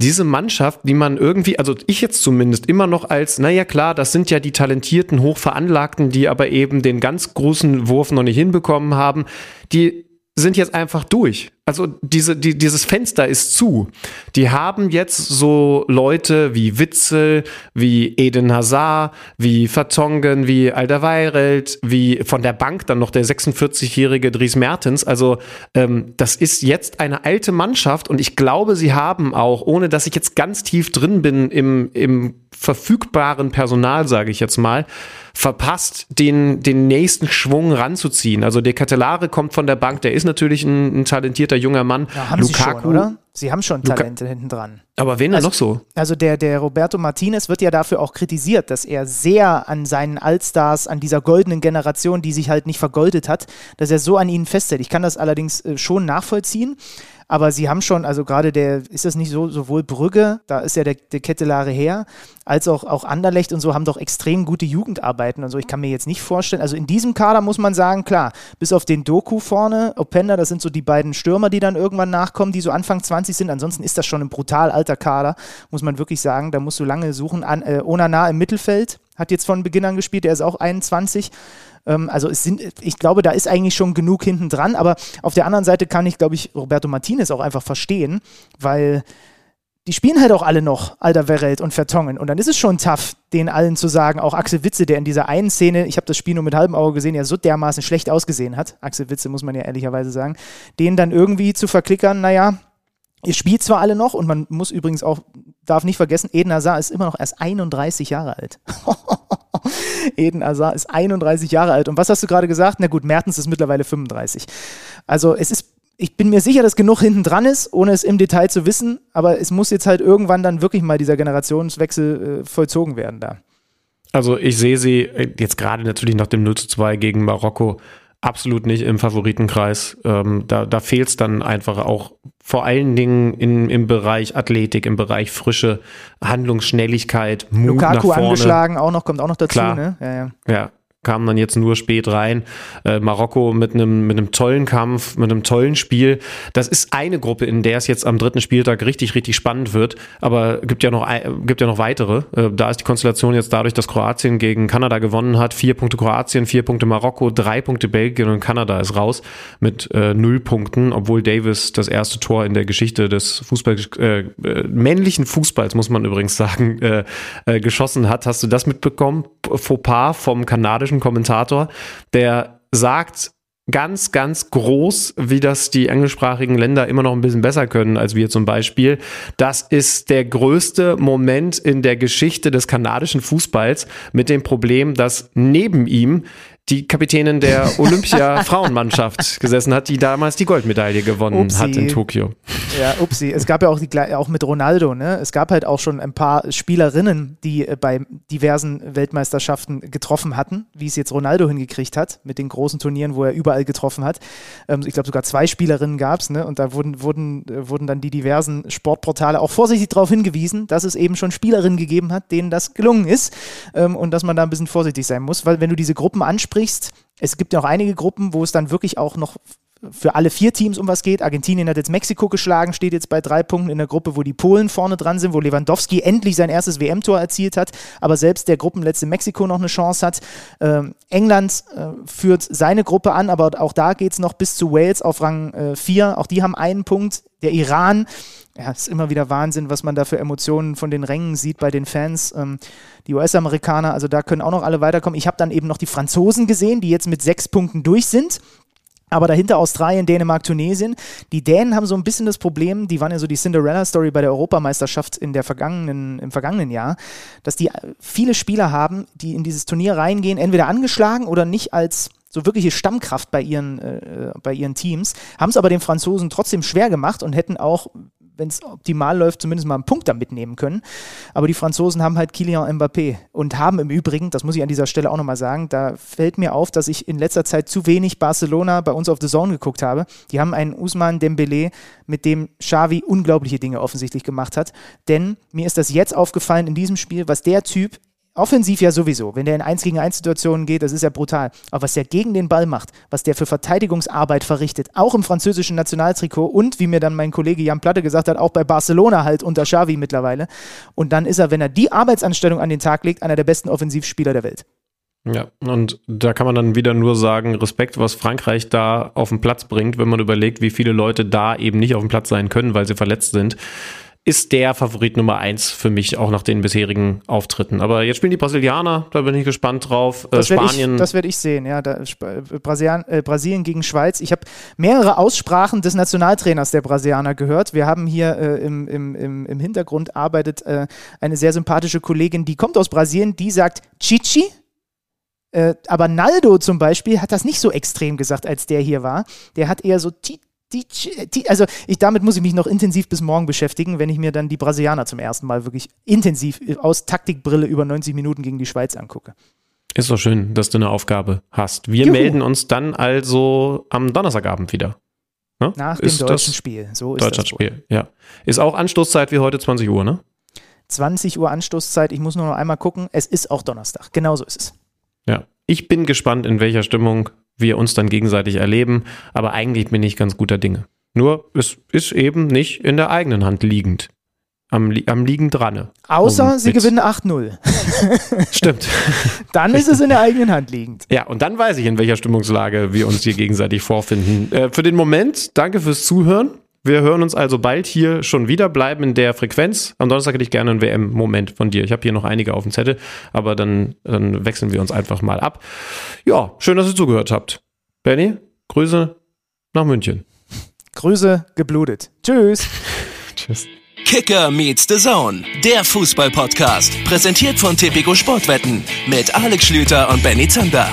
[SPEAKER 1] Diese Mannschaft, die man irgendwie, also ich jetzt zumindest immer noch als, naja klar, das sind ja die talentierten, hochveranlagten, die aber eben den ganz großen Wurf noch nicht hinbekommen haben, die sind jetzt einfach durch. Also diese, die, dieses Fenster ist zu. Die haben jetzt so Leute wie Witzel, wie Eden Hazard, wie Vertongen, wie Alderweireld, wie von der Bank dann noch der 46-jährige Dries Mertens. Also ähm, das ist jetzt eine alte Mannschaft und ich glaube, sie haben auch, ohne dass ich jetzt ganz tief drin bin im, im verfügbaren Personal, sage ich jetzt mal, verpasst, den, den nächsten Schwung ranzuziehen. Also der Catalare kommt von der Bank, der ist natürlich ein, ein talentierter junger Mann.
[SPEAKER 2] Ja, haben Lukaku, Sie schon, oder? Sie haben schon Talente hinten dran.
[SPEAKER 1] Aber wen
[SPEAKER 2] also,
[SPEAKER 1] noch so?
[SPEAKER 2] Also der, der Roberto Martinez wird ja dafür auch kritisiert, dass er sehr an seinen Allstars, an dieser goldenen Generation, die sich halt nicht vergoldet hat, dass er so an ihnen festhält. Ich kann das allerdings äh, schon nachvollziehen. Aber sie haben schon, also gerade der, ist das nicht so, sowohl Brügge, da ist ja der, der Kettelare her, als auch, auch Anderlecht und so haben doch extrem gute Jugendarbeiten und so. Ich kann mir jetzt nicht vorstellen, also in diesem Kader muss man sagen, klar, bis auf den Doku vorne, Openda, das sind so die beiden Stürmer, die dann irgendwann nachkommen, die so Anfang 20 sind. Ansonsten ist das schon ein brutal alter Kader, muss man wirklich sagen. Da musst du lange suchen. An, äh, Onana im Mittelfeld hat jetzt von Beginn an gespielt, der ist auch 21. Ähm, also es sind, ich glaube, da ist eigentlich schon genug hinten dran, aber auf der anderen Seite kann ich, glaube ich, Roberto Martinez auch einfach verstehen, weil die spielen halt auch alle noch Alter Verrelt und Vertongen. Und dann ist es schon tough, den allen zu sagen, auch Axel Witze, der in dieser einen Szene, ich habe das Spiel nur mit halbem Auge gesehen, ja so dermaßen schlecht ausgesehen hat, Axel Witze muss man ja ehrlicherweise sagen, den dann irgendwie zu verklickern, naja, ihr spielt zwar alle noch und man muss übrigens auch, darf nicht vergessen, Eden Hazard ist immer noch erst 31 Jahre alt. Eden Azar ist 31 Jahre alt. Und was hast du gerade gesagt? Na gut, Mertens ist mittlerweile 35. Also es ist, ich bin mir sicher, dass genug hinten dran ist, ohne es im Detail zu wissen. Aber es muss jetzt halt irgendwann dann wirklich mal dieser Generationswechsel äh, vollzogen werden da.
[SPEAKER 1] Also ich sehe sie äh, jetzt gerade natürlich nach dem 0 zu 2 gegen Marokko absolut nicht im Favoritenkreis. Ähm, da da fehlt es dann einfach auch vor allen Dingen in, im Bereich Athletik, im Bereich Frische, Handlungsschnelligkeit, Mut
[SPEAKER 2] Lukaku
[SPEAKER 1] nach vorne.
[SPEAKER 2] angeschlagen auch noch, kommt auch noch dazu.
[SPEAKER 1] Klar.
[SPEAKER 2] Ne? Ja, ja.
[SPEAKER 1] ja, kam dann jetzt nur spät rein. Äh, Marokko mit einem mit tollen Kampf, mit einem tollen Spiel. Das ist eine Gruppe, in der es jetzt am dritten Spieltag richtig richtig spannend wird. Aber gibt ja noch gibt ja noch weitere. Äh, da ist die Konstellation jetzt dadurch, dass Kroatien gegen Kanada gewonnen hat. Vier Punkte Kroatien, vier Punkte Marokko, drei Punkte Belgien und Kanada ist raus mit äh, null Punkten, obwohl Davis das erste Tor in der Geschichte des Fußball äh, äh, männlichen Fußballs muss man übrigens sagen äh, äh, geschossen hat. Hast du das mitbekommen? Fauxpas vom kanadischen Kommentator, der sagt, ganz, ganz groß, wie das die englischsprachigen Länder immer noch ein bisschen besser können als wir zum Beispiel. Das ist der größte Moment in der Geschichte des kanadischen Fußballs mit dem Problem, dass neben ihm die Kapitänin der Olympia-Frauenmannschaft gesessen hat, die damals die Goldmedaille gewonnen
[SPEAKER 2] Upsi.
[SPEAKER 1] hat in Tokio.
[SPEAKER 2] Ja, upsi. Es gab ja auch, die, auch mit Ronaldo, ne? Es gab halt auch schon ein paar Spielerinnen, die äh, bei diversen Weltmeisterschaften getroffen hatten, wie es jetzt Ronaldo hingekriegt hat, mit den großen Turnieren, wo er überall getroffen hat. Ähm, ich glaube, sogar zwei Spielerinnen gab es, ne? Und da wurden, wurden, äh, wurden dann die diversen Sportportale auch vorsichtig darauf hingewiesen, dass es eben schon Spielerinnen gegeben hat, denen das gelungen ist ähm, und dass man da ein bisschen vorsichtig sein muss, weil wenn du diese Gruppen ansprichst, es gibt ja auch einige Gruppen, wo es dann wirklich auch noch für alle vier Teams um was geht. Argentinien hat jetzt Mexiko geschlagen, steht jetzt bei drei Punkten in der Gruppe, wo die Polen vorne dran sind, wo Lewandowski endlich sein erstes WM-Tor erzielt hat, aber selbst der Gruppenletzte Mexiko noch eine Chance hat. Ähm, England äh, führt seine Gruppe an, aber auch da geht es noch bis zu Wales auf Rang 4. Äh, auch die haben einen Punkt. Der Iran, ja, ist immer wieder Wahnsinn, was man da für Emotionen von den Rängen sieht bei den Fans. Ähm, die US-Amerikaner, also da können auch noch alle weiterkommen. Ich habe dann eben noch die Franzosen gesehen, die jetzt mit sechs Punkten durch sind. Aber dahinter Australien, Dänemark, Tunesien. Die Dänen haben so ein bisschen das Problem, die waren ja so die Cinderella-Story bei der Europameisterschaft in der vergangenen, im vergangenen Jahr, dass die viele Spieler haben, die in dieses Turnier reingehen, entweder angeschlagen oder nicht als so wirkliche Stammkraft bei ihren, äh, bei ihren Teams, haben es aber den Franzosen trotzdem schwer gemacht und hätten auch wenn es optimal läuft, zumindest mal einen Punkt da mitnehmen können. Aber die Franzosen haben halt Kylian Mbappé und haben im Übrigen, das muss ich an dieser Stelle auch nochmal sagen, da fällt mir auf, dass ich in letzter Zeit zu wenig Barcelona bei uns auf The Zone geguckt habe. Die haben einen Usman Dembele, mit dem Xavi unglaubliche Dinge offensichtlich gemacht hat. Denn mir ist das jetzt aufgefallen in diesem Spiel, was der Typ Offensiv ja sowieso. Wenn der in 1 gegen 1 Situationen geht, das ist ja brutal. Aber was der gegen den Ball macht, was der für Verteidigungsarbeit verrichtet, auch im französischen Nationaltrikot und wie mir dann mein Kollege Jan Platte gesagt hat, auch bei Barcelona halt unter Xavi mittlerweile. Und dann ist er, wenn er die Arbeitsanstellung an den Tag legt, einer der besten Offensivspieler der Welt.
[SPEAKER 1] Ja, und da kann man dann wieder nur sagen, Respekt, was Frankreich da auf den Platz bringt, wenn man überlegt, wie viele Leute da eben nicht auf dem Platz sein können, weil sie verletzt sind ist der Favorit Nummer eins für mich, auch nach den bisherigen Auftritten. Aber jetzt spielen die Brasilianer, da bin ich gespannt drauf.
[SPEAKER 2] Äh, das Spanien. Ich, das werde ich sehen, ja. Da, äh, Brasilien, äh, Brasilien gegen Schweiz. Ich habe mehrere Aussprachen des Nationaltrainers der Brasilianer gehört. Wir haben hier äh, im, im, im, Hintergrund arbeitet äh, eine sehr sympathische Kollegin, die kommt aus Brasilien, die sagt Chichi. Äh, aber Naldo zum Beispiel hat das nicht so extrem gesagt, als der hier war. Der hat eher so die, also ich, damit muss ich mich noch intensiv bis morgen beschäftigen, wenn ich mir dann die Brasilianer zum ersten Mal wirklich intensiv aus Taktikbrille über 90 Minuten gegen die Schweiz angucke.
[SPEAKER 1] Ist doch schön, dass du eine Aufgabe hast. Wir Juhu. melden uns dann also am Donnerstagabend wieder.
[SPEAKER 2] Ne? Nach ist dem deutschen Spiel. So ist
[SPEAKER 1] das Spiel, ja. Ist auch Anstoßzeit wie heute 20 Uhr, ne?
[SPEAKER 2] 20 Uhr Anstoßzeit. Ich muss nur noch einmal gucken. Es ist auch Donnerstag. Genauso ist es.
[SPEAKER 1] Ja. Ich bin gespannt, in welcher Stimmung wir uns dann gegenseitig erleben, aber eigentlich bin ich ganz guter Dinge. Nur es ist eben nicht in der eigenen Hand liegend. Am, am liegen dran.
[SPEAKER 2] Außer um sie gewinnen 8-0.
[SPEAKER 1] Stimmt.
[SPEAKER 2] dann ist es in der eigenen Hand liegend.
[SPEAKER 1] Ja, und dann weiß ich, in welcher Stimmungslage wir uns hier gegenseitig vorfinden. Äh, für den Moment, danke fürs Zuhören. Wir hören uns also bald hier schon wieder, bleiben in der Frequenz. Am Donnerstag hätte ich gerne einen WM-Moment von dir. Ich habe hier noch einige auf dem Zettel, aber dann, dann wechseln wir uns einfach mal ab. Ja, schön, dass ihr zugehört habt. Benny, Grüße nach München.
[SPEAKER 2] Grüße geblutet. Tschüss.
[SPEAKER 3] Tschüss. Kicker meets the Zone, der Fußball-Podcast. Präsentiert von Tipico Sportwetten mit Alex Schlüter und Benny Zander.